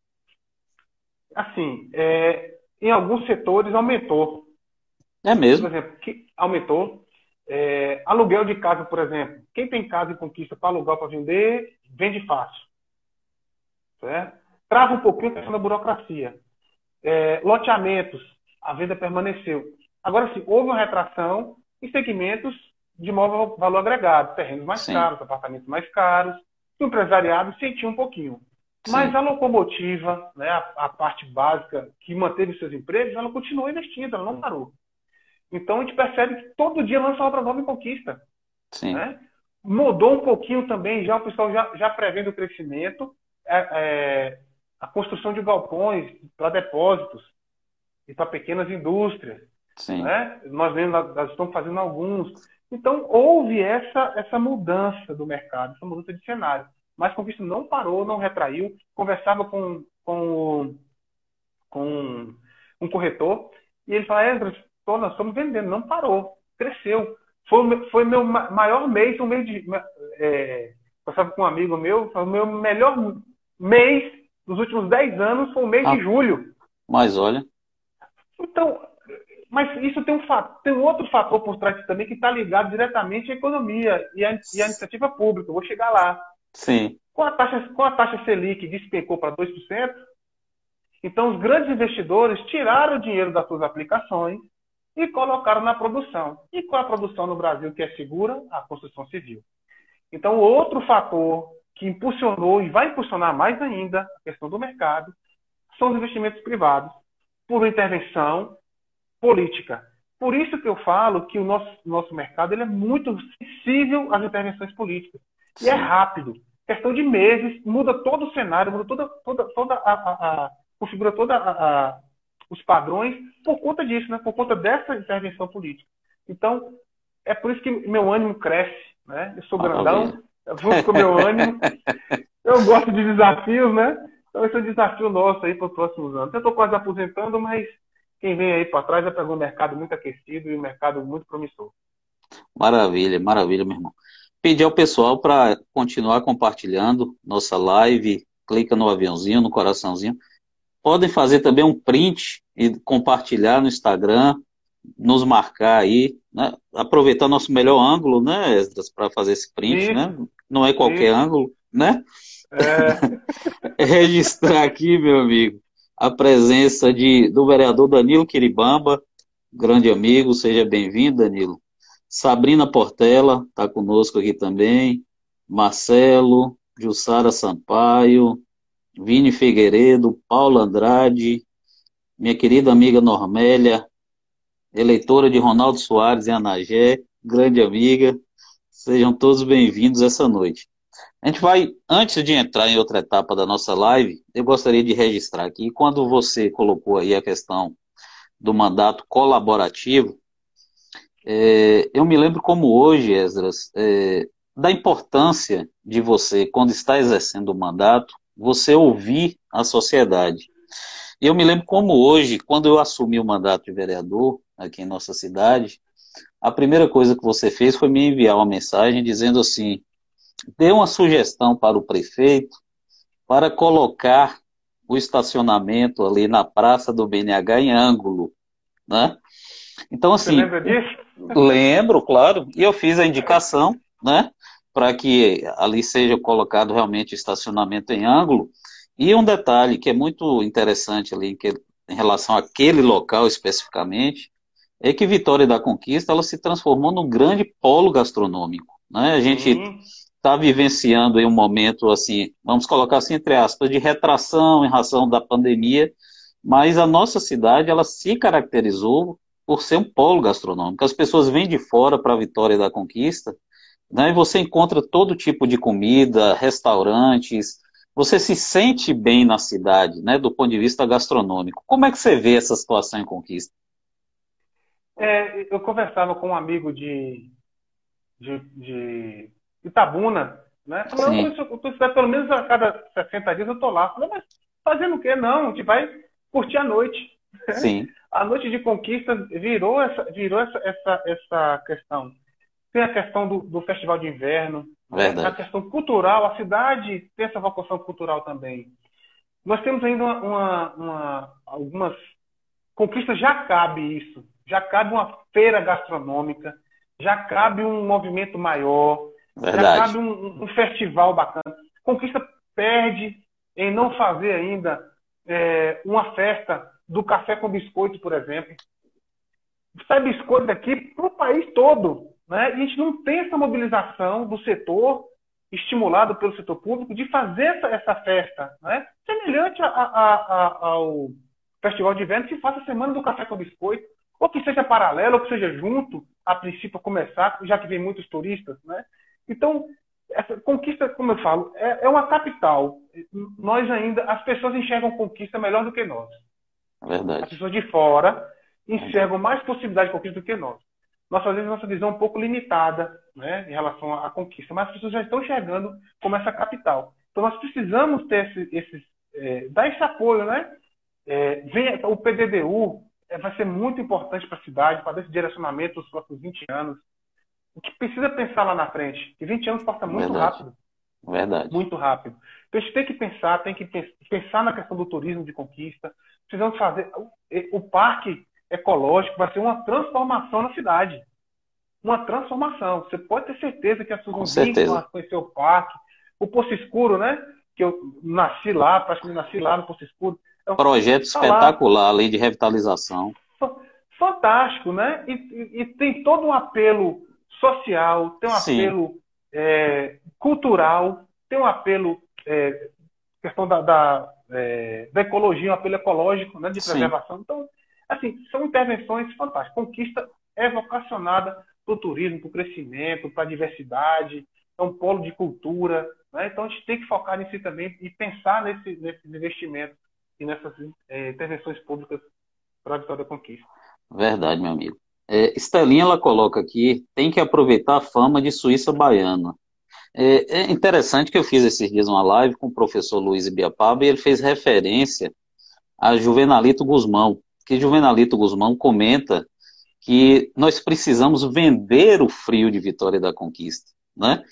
Assim, é, em alguns setores aumentou. É mesmo? Por exemplo, que aumentou. É, aluguel de casa, por exemplo. Quem tem casa e conquista para alugar para vender, vende fácil. Certo? Trava um pouquinho a questão da burocracia. É, loteamentos, a venda permaneceu. Agora sim, houve uma retração em segmentos de maior valor agregado, terrenos mais sim. caros, apartamentos mais caros. O empresariado sentiu um pouquinho. Sim. Mas a locomotiva, né, a, a, parte básica que manteve seus empregos, ela continuou investindo, ela não parou. Então a gente percebe que todo dia lança obra nova conquista. Sim. Né? Mudou um pouquinho também, já o pessoal já, já prevendo o crescimento, é, é, a construção de galpões para depósitos e para pequenas indústrias. Sim. Né? Nós, vemos, nós estamos fazendo alguns. Então, houve essa, essa mudança do mercado, essa mudança de cenário. Mas a conquista não parou, não retraiu. Conversava com, com, com um corretor e ele falou: Esdras, nós estamos vendendo, não parou, cresceu. Foi, foi meu maior mês, um mês de. É, passava com um amigo meu, foi o meu melhor mês dos últimos 10 anos foi o mês ah, de julho. Mas olha. Então, mas isso tem um, fato, tem um outro fator por trás também que está ligado diretamente à economia e à, e à iniciativa pública. Eu vou chegar lá. Sim. Com a taxa, com a taxa Selic despencou para 2%, então os grandes investidores tiraram o dinheiro das suas aplicações e colocaram na produção. E qual a produção no Brasil que é segura? A construção civil. Então, outro fator que impulsionou e vai impulsionar mais ainda a questão do mercado são os investimentos privados, por intervenção política. Por isso que eu falo que o nosso, nosso mercado ele é muito sensível às intervenções políticas. Sim. E é rápido. Questão de meses, muda todo o cenário, muda toda, toda, toda a, a, a configura toda a, a os padrões por conta disso, né? por conta dessa intervenção política. Então, é por isso que meu ânimo cresce. Né? Eu sou grandão, eu vou com meu ânimo. Eu gosto de desafios, né? Então, esse é o desafio nosso aí para os próximos anos. Eu estou quase aposentando, mas quem vem aí para trás vai pegar um mercado muito aquecido e um mercado muito promissor. Maravilha, maravilha, meu irmão. Pedir ao pessoal para continuar compartilhando nossa live, clica no aviãozinho, no coraçãozinho, Podem fazer também um print e compartilhar no Instagram, nos marcar aí, né? aproveitar nosso melhor ângulo, né, Esdras, para fazer esse print, Isso. né? Não é qualquer Isso. ângulo, né? É. Registrar aqui, meu amigo, a presença de, do vereador Danilo Quiribamba, grande amigo, seja bem-vindo, Danilo. Sabrina Portela está conosco aqui também, Marcelo, Jussara Sampaio, Vini Figueiredo, Paulo Andrade, minha querida amiga Normélia, eleitora de Ronaldo Soares em Anagé, grande amiga. Sejam todos bem-vindos essa noite. A gente vai, antes de entrar em outra etapa da nossa live, eu gostaria de registrar aqui, quando você colocou aí a questão do mandato colaborativo, é, eu me lembro como hoje, Esdras, é, da importância de você, quando está exercendo o mandato, você ouvir a sociedade. Eu me lembro como hoje, quando eu assumi o mandato de vereador aqui em nossa cidade, a primeira coisa que você fez foi me enviar uma mensagem dizendo assim: dê uma sugestão para o prefeito para colocar o estacionamento ali na Praça do BNH em ângulo, né? Então assim, Você lembra disso? lembro, claro, e eu fiz a indicação, né, para que ali seja colocado realmente estacionamento em ângulo e um detalhe que é muito interessante ali que, em relação àquele local especificamente, é que Vitória da Conquista ela se transformou num grande polo gastronômico. Né? A gente está vivenciando em um momento assim, vamos colocar assim entre aspas, de retração em razão da pandemia, mas a nossa cidade ela se caracterizou por ser um polo gastronômico. As pessoas vêm de fora para a Vitória da Conquista, né? E você encontra todo tipo de comida, restaurantes, você se sente bem na cidade, né, do ponto de vista gastronômico. Como é que você vê essa situação em Conquista? É, eu conversava com um amigo de, de, de Itabuna, né? Falando, eu tô, pelo menos a cada 60 dias eu tô lá. Falei, mas fazendo o quê? Não, a gente vai curtir a noite. Sim. a noite de conquista virou essa, virou essa, essa, essa questão. Tem a questão do, do festival de inverno, Verdade. a questão cultural, a cidade tem essa vocação cultural também. Nós temos ainda uma, uma, uma, algumas conquistas, já cabe isso, já cabe uma feira gastronômica, já cabe um movimento maior, Verdade. já cabe um, um, festival bacana. Conquista perde em não fazer ainda é, uma festa do café com biscoito, por exemplo. Sai biscoito daqui para o país todo. Né? E a gente não tem essa mobilização do setor, estimulado pelo setor público, de fazer essa, essa festa. Né? Semelhante a, a, a, ao Festival de Inverno, que faça a Semana do Café com Biscoito, ou que seja paralelo, ou que seja junto, a princípio, começar, já que vem muitos turistas. Né? Então, essa conquista, como eu falo, é, é, uma capital. Nós ainda, as pessoas enxergam conquista melhor do que nós. Verdade. As pessoas de fora enxergam mais possibilidade de conquista do que nós nós vezes nossa visão é um pouco limitada né, em relação à conquista, mas as pessoas já estão enxergando como essa capital. Então nós precisamos ter esse, esse é, dar esse apoio, né? É, vem, o PDDU é, vai ser muito importante para a cidade, para dar esse direcionamento nos próximos 20 anos. O que precisa pensar lá na frente, que 20 anos passa muito Verdade. rápido. Verdade. Muito rápido. Então a gente tem que pensar, tem que pensar na questão do turismo de conquista. Precisamos fazer. O, parque ecológico, vai ser uma transformação na cidade. Uma transformação. Você pode ter certeza que as pessoas vão conhecer o parque. O Poço Escuro, né? Que eu nasci lá, praticamente nasci lá no Poço Escuro. É um projeto espetacular, além de revitalização. Fantástico, né? E, e, e, tem todo um apelo social, tem um Sim. apelo é, cultural, tem um apelo é, questão da, da, é, da, ecologia, um apelo ecológico, né, de preservação. Sim. Então, Assim, são intervenções fantásticas. Conquista é vocacionada para o turismo, para o crescimento, para a diversidade, é um polo de cultura. Né? Então, a gente tem que focar nisso também e pensar nesse, nesses investimentos e nessas é, intervenções públicas para a vitória da conquista. Verdade, meu amigo. É, Estelinha, ela coloca aqui, tem que aproveitar a fama de Suíça baiana. É, é, interessante que eu fiz esses dias uma live com o professor Luiz Ibiapaba e ele fez referência a Juvenalito Guzmão, que Juvenalito Guzmão comenta que nós precisamos vender o frio de Vitória da Conquista, né?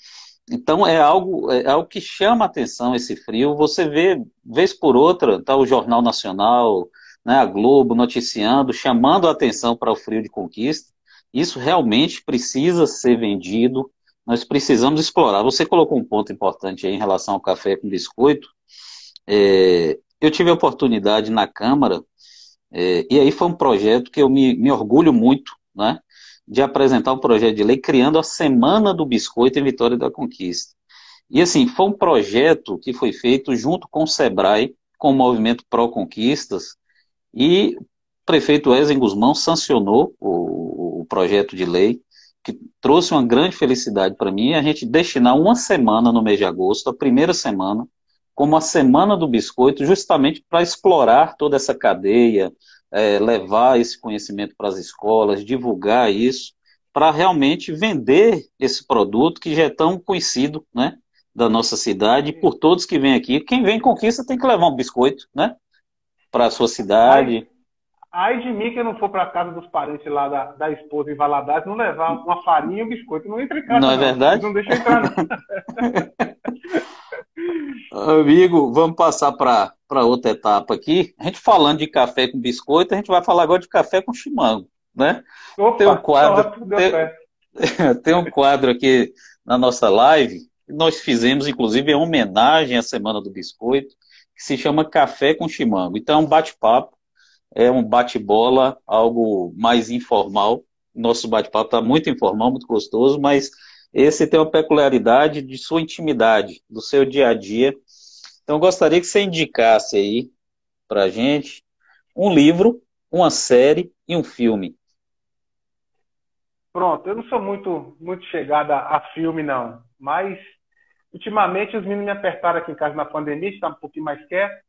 Então é algo, é algo que chama a atenção esse frio. Você vê, vez por outra, tá o Jornal Nacional, né, a Globo noticiando, chamando a atenção para o frio de conquista. Isso realmente precisa ser vendido, nós precisamos explorar. Você colocou um ponto importante aí em relação ao café com biscoito. É, eu tive a oportunidade na Câmara, é, e aí foi um projeto que eu me, me orgulho muito, né? De apresentar um projeto de lei criando a Semana do Biscoito em Vitória da Conquista. E assim, foi um projeto que foi feito junto com o SEBRAE, com o movimento Pró Conquistas, e o prefeito Ezen Guzmão sancionou o, o projeto de lei, que trouxe uma grande felicidade para mim, a gente destinar uma semana no mês de agosto, a primeira semana, como a Semana do Biscoito, justamente para explorar toda essa cadeia, é, levar esse conhecimento para as escolas, divulgar isso, para realmente vender esse produto que já é tão conhecido, né, da nossa cidade, por todos que vêm aqui. Quem vem em Conquista tem que levar um biscoito, né, para a sua cidade. Ai de mim que eu não for para casa dos parentes lá da, da esposa em Valadares, não levar uma farinha e um biscoito. Não entra em casa. Não, é verdade? Não deixa entrar, não. Amigo, vamos passar para outra etapa aqui. A gente falando de café com biscoito, a gente vai falar agora de café com chimango, né? Opa, tem um quadro, tem, tem, um quadro aqui na nossa live, nós fizemos inclusive em homenagem à Semana do Biscoito, que se chama Café com Chimango. Então é um bate-papo, é um bate-bola, algo mais informal. Nosso bate-papo está muito informal, muito gostoso, mas esse tem uma peculiaridade de sua intimidade, do seu dia a dia. Então, gostaria que você indicasse aí para gente um livro, uma série e um filme. Pronto, eu não sou muito, muito chegada a filme, não. Mas, ultimamente, os meninos me apertaram aqui em casa na pandemia, estava um pouquinho mais quieto.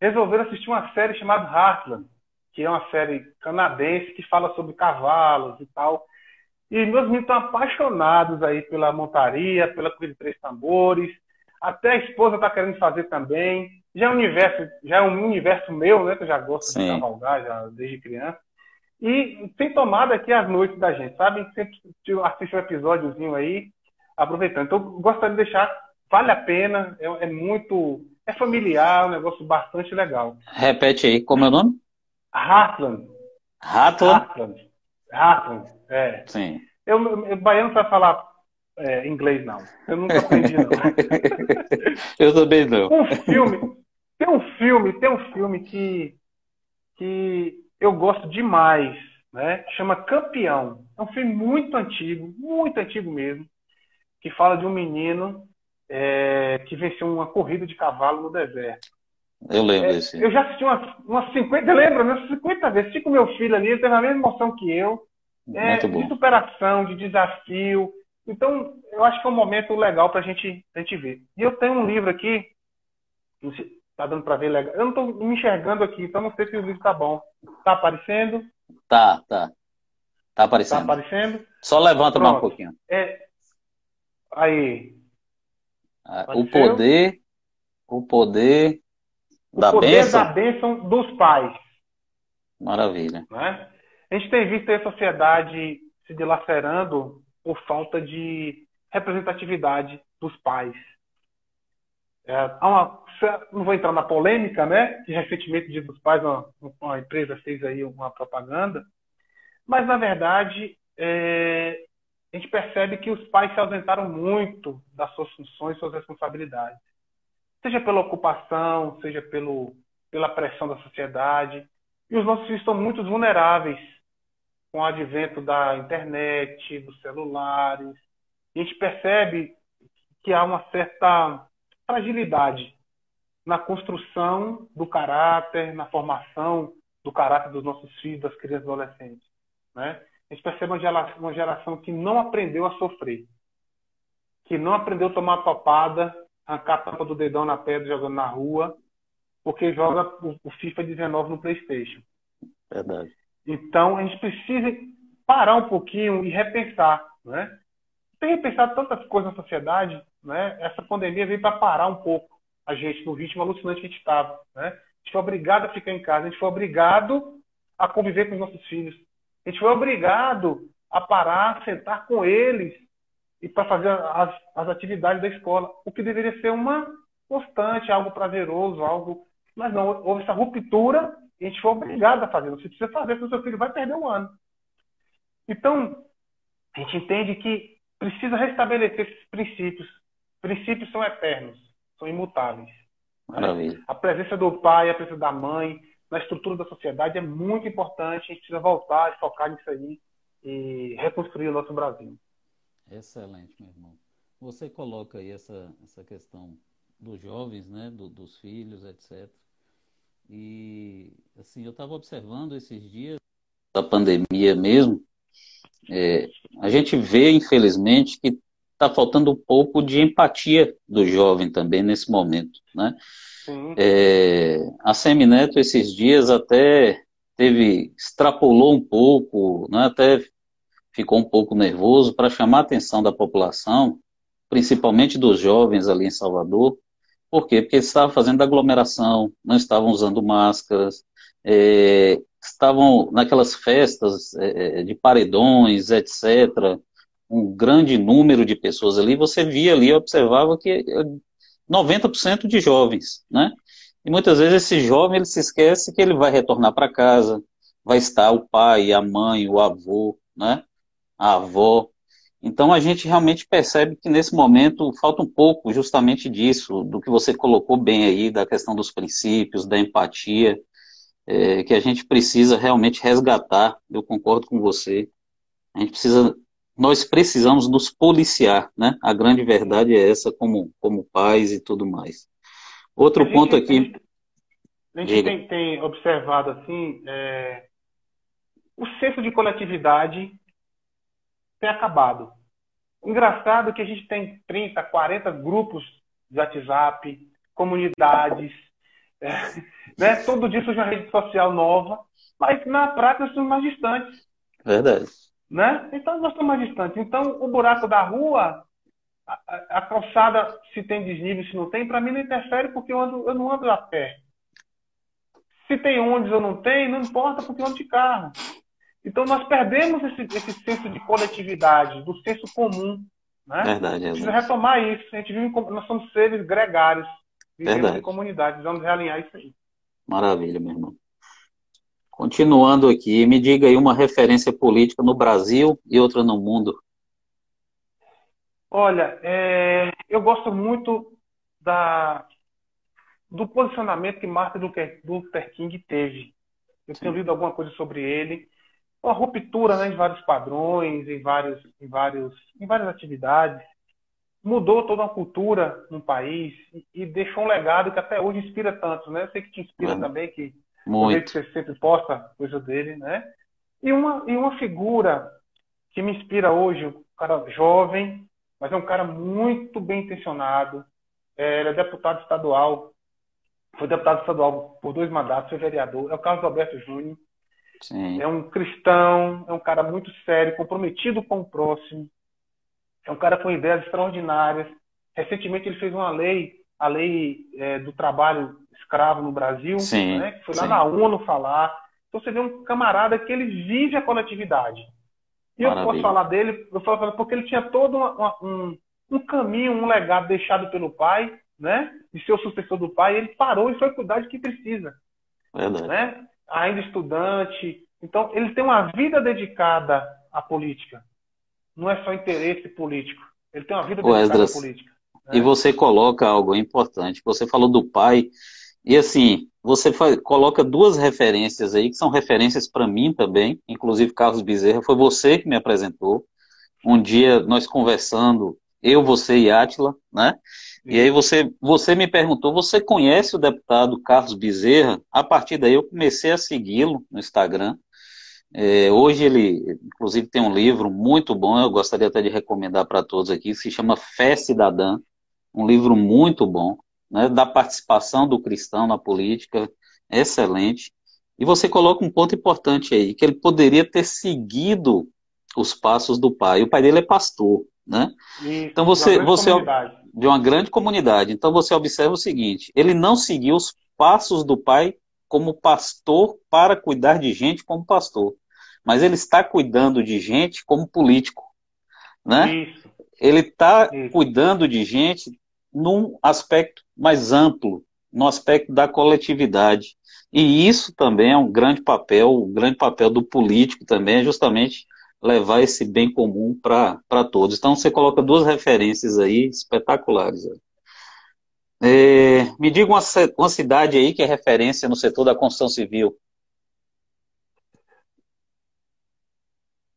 Resolveram assistir uma série chamada Heartland, que é uma série canadense que fala sobre cavalos e tal. E meus meninos estão apaixonados aí pela montaria, pela corrida de três tambores. Até a esposa está querendo fazer também. Já é um universo, já é um universo meu, né? Que eu já gosto Sim. de cavalgar já desde criança. E tem tomado aqui as noites da gente, sabe? Sempre assiste um episódiozinho aí, aproveitando. Então, gostaria de deixar, vale a pena, é, é muito. É familiar, é um negócio bastante legal. Repete aí, como é o nome? Heartland. Heartland? Heartland. Heartland. É. Sim. Eu, eu baiano não sabe falar é, inglês, não. Eu nunca aprendi, não. eu também não. Um filme, tem um filme, tem um filme que, que eu gosto demais, né? Chama Campeão. É um filme muito antigo, muito antigo mesmo, que fala de um menino é, que venceu uma corrida de cavalo no deserto. Eu lembro é, desse. Eu já assisti umas, umas 50, lembra? Umas 50 vezes. Com meu filho ali, ele teve a mesma emoção que eu é, de superação, de desafio. Então, eu acho que é um momento legal para gente, a gente ver. E eu tenho um livro aqui, não sei, tá dando para ver legal. Eu não estou me enxergando aqui, então não sei se o livro tá bom. Tá aparecendo? Tá, tá. Tá aparecendo. Tá aparecendo? Só levanta mais um pouquinho. É... Aí. Ah, o poder, o poder o da poder bênção. da bênção dos pais. Maravilha. Né? A gente tem visto a sociedade se dilacerando por falta de representatividade dos pais. É, uma, não vou entrar na polêmica, né? Que recentemente, Dia dos Pais, uma, uma empresa fez aí uma propaganda, mas na verdade é, a gente percebe que os pais se ausentaram muito das suas funções, suas responsabilidades, seja pela ocupação, seja pelo, pela pressão da sociedade, e os nossos filhos estão muito vulneráveis com o advento da internet, dos celulares, a gente percebe que há uma certa fragilidade na construção do caráter, na formação do caráter dos nossos filhos, das crianças e adolescentes. Né? A gente percebe uma geração, uma geração que não aprendeu a sofrer, que não aprendeu a tomar topada, arrancar a tampa do dedão na pedra jogando na rua, porque joga o FIFA 19 no PlayStation. Verdade. Então, a gente precisa parar um pouquinho e repensar, né? Tem repensado tantas coisas na sociedade, né? Essa pandemia veio para parar um pouco a gente no ritmo alucinante que a gente estava, né? A gente foi obrigado a ficar em casa, a gente foi obrigado a conviver com os nossos filhos, a gente foi obrigado a parar, sentar com eles e para fazer as, as atividades da escola, o que deveria ser uma constante, algo prazeroso, algo, mas não houve essa ruptura a gente foi obrigado a fazer. Você precisa fazer, porque o seu filho vai perder um ano. Então, a gente entende que precisa restabelecer esses princípios. Princípios são eternos, são imutáveis. Maravilha. A presença do pai, a presença da mãe, na estrutura da sociedade é muito importante. A gente precisa voltar e focar nisso aí e reconstruir o nosso Brasil. Excelente, meu irmão. Você coloca aí essa, essa questão dos jovens, né, do, dos filhos, etc. E assim, eu estava observando esses dias da pandemia mesmo, é, a gente vê, infelizmente, que está faltando um pouco de empatia do jovem também nesse momento, né? É, a Semineto esses dias até teve extrapolou um pouco, né? Até ficou um pouco nervoso para chamar a atenção da população, principalmente dos jovens ali em Salvador. Por quê? Porque estavam fazendo aglomeração, não estavam usando máscaras, é, estavam naquelas festas é, é de paredões, etc. Um grande número de pessoas ali. Você via ali, observava que 90% de jovens, né? E muitas vezes esse jovem ele se esquece que ele vai retornar para casa, vai estar o pai, a mãe, o avô, né? A avó. Então a gente realmente percebe que nesse momento falta um pouco justamente disso, do que você colocou bem aí, da questão dos princípios, da empatia, é, que a gente precisa realmente resgatar. Eu concordo com você. A gente precisa nós precisamos nos policiar, né? A grande verdade é essa, como, como pais e tudo mais. Outro ponto aqui. A gente tem, tem, observado assim, é, o senso de coletividade tem acabado. Engraçado que a gente tem 30, 40 grupos de WhatsApp, comunidades, é, né? Todo dia surge uma rede social nova, mas na prática estamos mais distantes. Verdade né? Então nós estamos mais distantes. Então o buraco da rua, a, a calçada, se tem desnível, se não tem, para mim não interfere porque eu, ando, eu não ando a pé. Se tem ônibus ou não tem, não importa porque eu ando de carro. Então nós perdemos esse, esse senso de coletividade, do senso comum. Né? Verdade, verdade. Precisa retomar isso. A gente vive, nós somos seres gregários, vivemos verdade. em comunidades, vamos realinhar isso aí. Maravilha, meu irmão. Continuando aqui, me diga aí uma referência política no Brasil e outra no mundo. Olha, é, eu gosto muito da, do posicionamento que Martin Luther King teve. Eu Sim. tenho lido alguma coisa sobre ele. Uma ruptura né, em vários padrões, em, vários, em, vários, em várias atividades. Mudou toda uma cultura no país e, e deixou um legado que até hoje inspira tanto. Né? Eu sei que te inspira também, que muito. que você sempre posta coisa dele, né? E uma, e uma figura que me inspira hoje, um cara jovem, mas é um cara muito bem intencionado. É, ele é deputado estadual, foi deputado estadual por dois mandatos, foi vereador. É o Carlos Alberto Júnior. Sim. É um cristão, é um cara muito sério, comprometido com o próximo. É um cara com ideias extraordinárias. Recentemente ele fez uma lei, a lei é, do trabalho escravo no Brasil, sim, né, que foi lá sim. na ONU falar. Então você vê um camarada que ele vive a coletividade. E Maravilha. eu posso falar dele, eu falo porque ele tinha todo uma, uma, um, um caminho, um legado deixado pelo pai, né? De ser o sucessor do pai, ele parou e foi cuidar de quem precisa. Verdade. Né? Ainda estudante. Então, ele tem uma vida dedicada à política. Não é só interesse político. Ele tem uma vida dedicada Esdras, à política. Né? E você coloca algo importante. Você falou do pai. E assim, você faz, coloca duas referências aí, que são referências para mim também, inclusive Carlos Bezerra, foi você que me apresentou. Um dia nós conversando, eu, você e Átila, né? E aí você, você me perguntou, você conhece o deputado Carlos Bezerra? A partir daí eu comecei a segui-lo no Instagram. É, hoje ele, inclusive, tem um livro muito bom, eu gostaria até de recomendar para todos aqui, se chama Fé Cidadã, um livro muito bom né, da participação do cristão na política, excelente. E você coloca um ponto importante aí, que ele poderia ter seguido os passos do pai. O pai dele é pastor, né? então você, de você de uma grande comunidade. Então você observa o seguinte: ele não seguiu os passos do pai como pastor para cuidar de gente como pastor, mas ele está cuidando de gente como político, né? Isso. Ele está cuidando de gente num aspecto mais amplo, no aspecto da coletividade. E isso também é um grande papel, um grande papel do político também, é justamente levar esse bem comum para todos. Então você coloca duas referências aí espetaculares. É, me diga uma, uma cidade aí que é referência no setor da construção civil.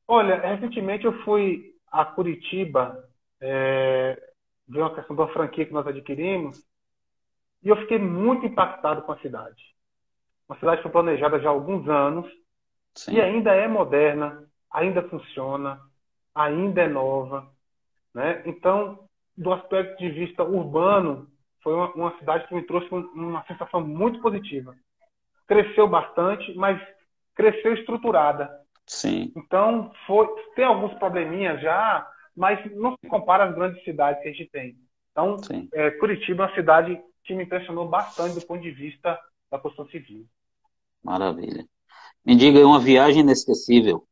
Olha, recentemente eu fui a Curitiba é, ver uma questão da franquia que nós adquirimos e eu fiquei muito impactado com a cidade. Uma cidade que foi planejada já há alguns anos Sim. e ainda é moderna, ainda funciona, ainda é nova. Né? Então, do aspecto de vista urbano, foi uma, uma cidade que me trouxe uma sensação muito positiva. Cresceu bastante, mas cresceu estruturada. Sim. Então, foi, tem alguns probleminhas já, mas não se compara às grandes cidades que a gente tem. Então, é, Curitiba é uma cidade que me impressionou bastante do ponto de vista da construção civil. Maravilha. Me diga uma viagem inesquecível.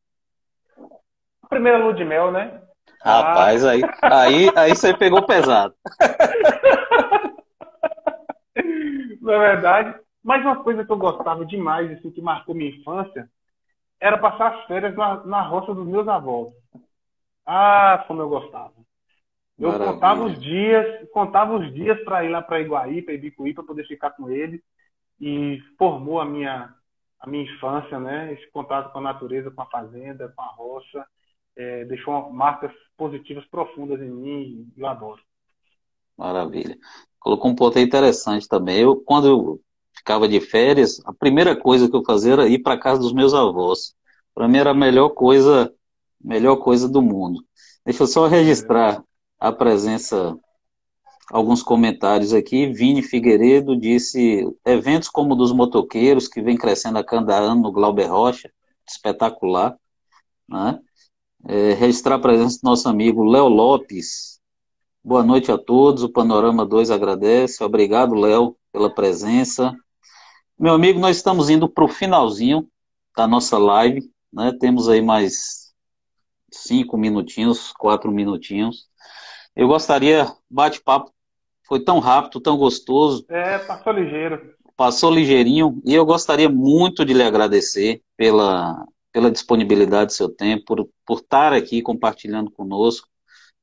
A primeira lua de mel, né? Rapaz, ah. aí, aí, aí você pegou pesado. Na verdade, mas uma coisa que eu gostava demais, assim, que marcou minha infância, era passar as férias na, na roça dos meus avós. Ah, como eu gostava. Eu Maravilha. contava os dias, contava os dias para ir lá para Iguaí, para Ibicuí, para poder ficar com ele e formou a minha a minha infância, né? Esse contato com a natureza, com a fazenda, com a roça, é, deixou marcas positivas profundas em mim e eu adoro. Maravilha colocou um ponto interessante também. Eu, quando eu ficava de férias, a primeira coisa que eu fazia era ir para casa dos meus avós. Para mim era a melhor coisa, melhor coisa do mundo. Deixa eu só registrar a presença, alguns comentários aqui. Vini Figueiredo disse: eventos como o dos motoqueiros, que vem crescendo a cada ano no Glauber Rocha, espetacular. Né? É, registrar a presença do nosso amigo Léo Lopes, Boa noite a todos. O Panorama 2 agradece. Obrigado, Léo, pela presença. Meu amigo, nós estamos indo para o finalzinho da nossa live. Né? Temos aí mais cinco minutinhos, quatro minutinhos. Eu gostaria, bate-papo, foi tão rápido, tão gostoso. É, passou ligeiro. Passou ligeirinho. E eu gostaria muito de lhe agradecer pela, pela disponibilidade do seu tempo, por, por estar aqui compartilhando conosco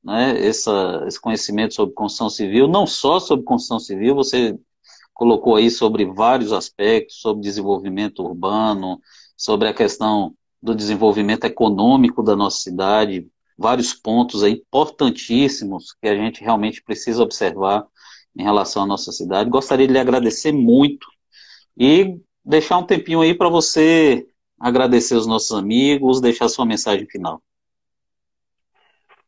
né, essa, esse conhecimento sobre construção civil, não só sobre construção civil, você colocou aí sobre vários aspectos, sobre desenvolvimento urbano, sobre a questão do desenvolvimento econômico da nossa cidade, vários pontos importantíssimos que a gente realmente precisa observar em relação à nossa cidade. Gostaria de lhe agradecer muito e deixar um tempinho aí para você agradecer os nossos amigos, deixar sua mensagem final.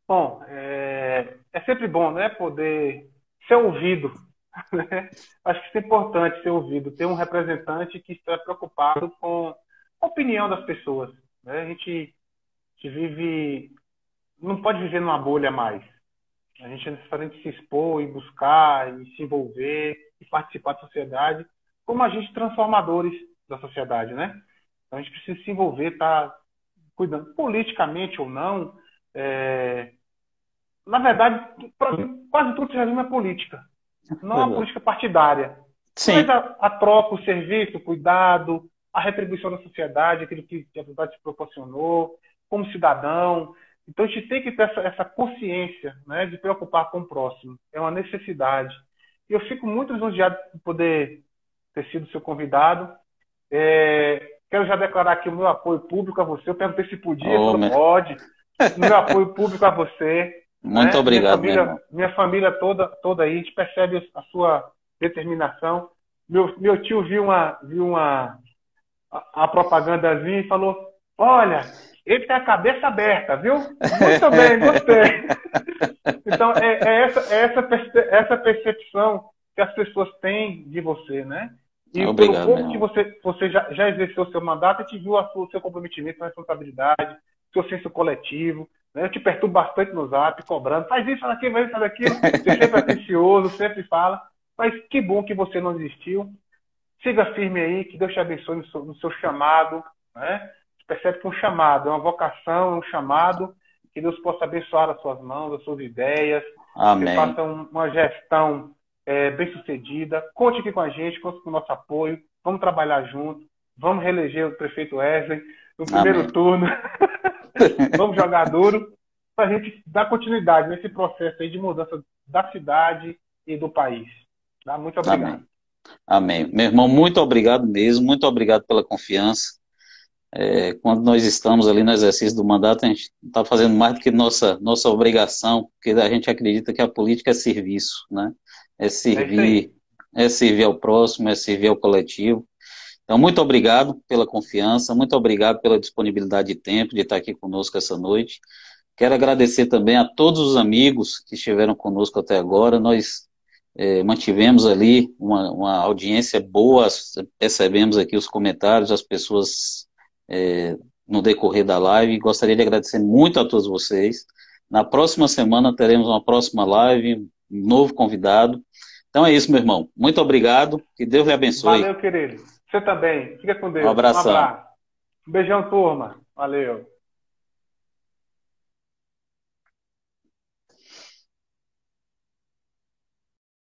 Bom, é, é sempre bom, né, poder ser ouvido. Né? Acho que isso é importante ser ouvido, ter um representante que está preocupado com a opinião das pessoas. Né? A gente, a gente vive, não pode viver numa bolha mais. A gente é necessariamente se expor e buscar e se envolver e participar da sociedade como agentes transformadores da sociedade, né? Então a gente precisa se envolver, estar tá cuidando politicamente ou não, é, na verdade, quase tudo se resume à política. Não a política partidária. Sim. Mas a, a, troca, o serviço, o cuidado, a retribuição da sociedade, aquilo que a sociedade se proporcionou, como cidadão. Então a gente tem que ter essa, essa consciência né, de preocupar com o próximo. É uma necessidade. E eu fico muito lisonjeado de poder ter sido seu convidado. É, quero já declarar aqui o meu apoio público a você. Eu perguntei se podia, oh, não pode meu apoio público a você. Muito né? obrigado. Minha família, minha família, toda, toda aí, a gente percebe a sua determinação. Meu, meu tio viu uma, viu uma a, a propagandazinha e falou: Olha, ele tem a cabeça aberta, viu? Muito bem, gostei. Então, é, é, essa, é essa, essa percepção que as pessoas têm de você, né? E Obrigado, pelo pouco que você, você já, já exerceu o seu mandato, a gente viu o seu comprometimento, a responsabilidade, seu senso coletivo. Né? Eu te perturbo bastante no zap, cobrando. Faz isso, faz aquilo, faz isso, faz aquilo. Você sempre é atencioso, sempre fala. Mas que bom que você não desistiu. Siga firme aí, que Deus te abençoe no seu, no seu chamado. Né? Você percebe que é um chamado, é uma vocação, é um chamado. Que Deus possa abençoar as suas mãos, as suas ideias. Amém. Que faça uma gestão é, bem sucedida. Conte aqui com a gente, conte com o nosso apoio. vamos trabalhar junto, vamos reeleger o prefeito Wesley no primeiro Amém. turno, vamos jogar duro para a gente dar continuidade nesse processo aí de mudança da cidade e do país. Tá? Muito obrigado. Amém. Amém. Meu irmão, muito obrigado mesmo, muito obrigado pela confiança. É, quando nós estamos ali no exercício do mandato, a gente está fazendo mais do que nossa, nossa obrigação, porque a gente acredita que a política é serviço, né? É servir, é, é servir ao próximo, é servir ao coletivo. Então, muito obrigado pela confiança, muito obrigado pela disponibilidade de tempo de estar aqui conosco essa noite. Quero agradecer também a todos os amigos que estiveram conosco até agora. Nós é, mantivemos ali uma, uma, audiência boa, recebemos aqui os comentários das pessoas é, no decorrer da live. Gostaria de agradecer muito a todos vocês. Na próxima semana teremos uma próxima live, um novo convidado. Então é isso, meu irmão. Muito obrigado. Que Deus lhe abençoe. Valeu, querido. Você também. Fica com Deus. Um abração. Um, abraço. um beijão, turma. Valeu.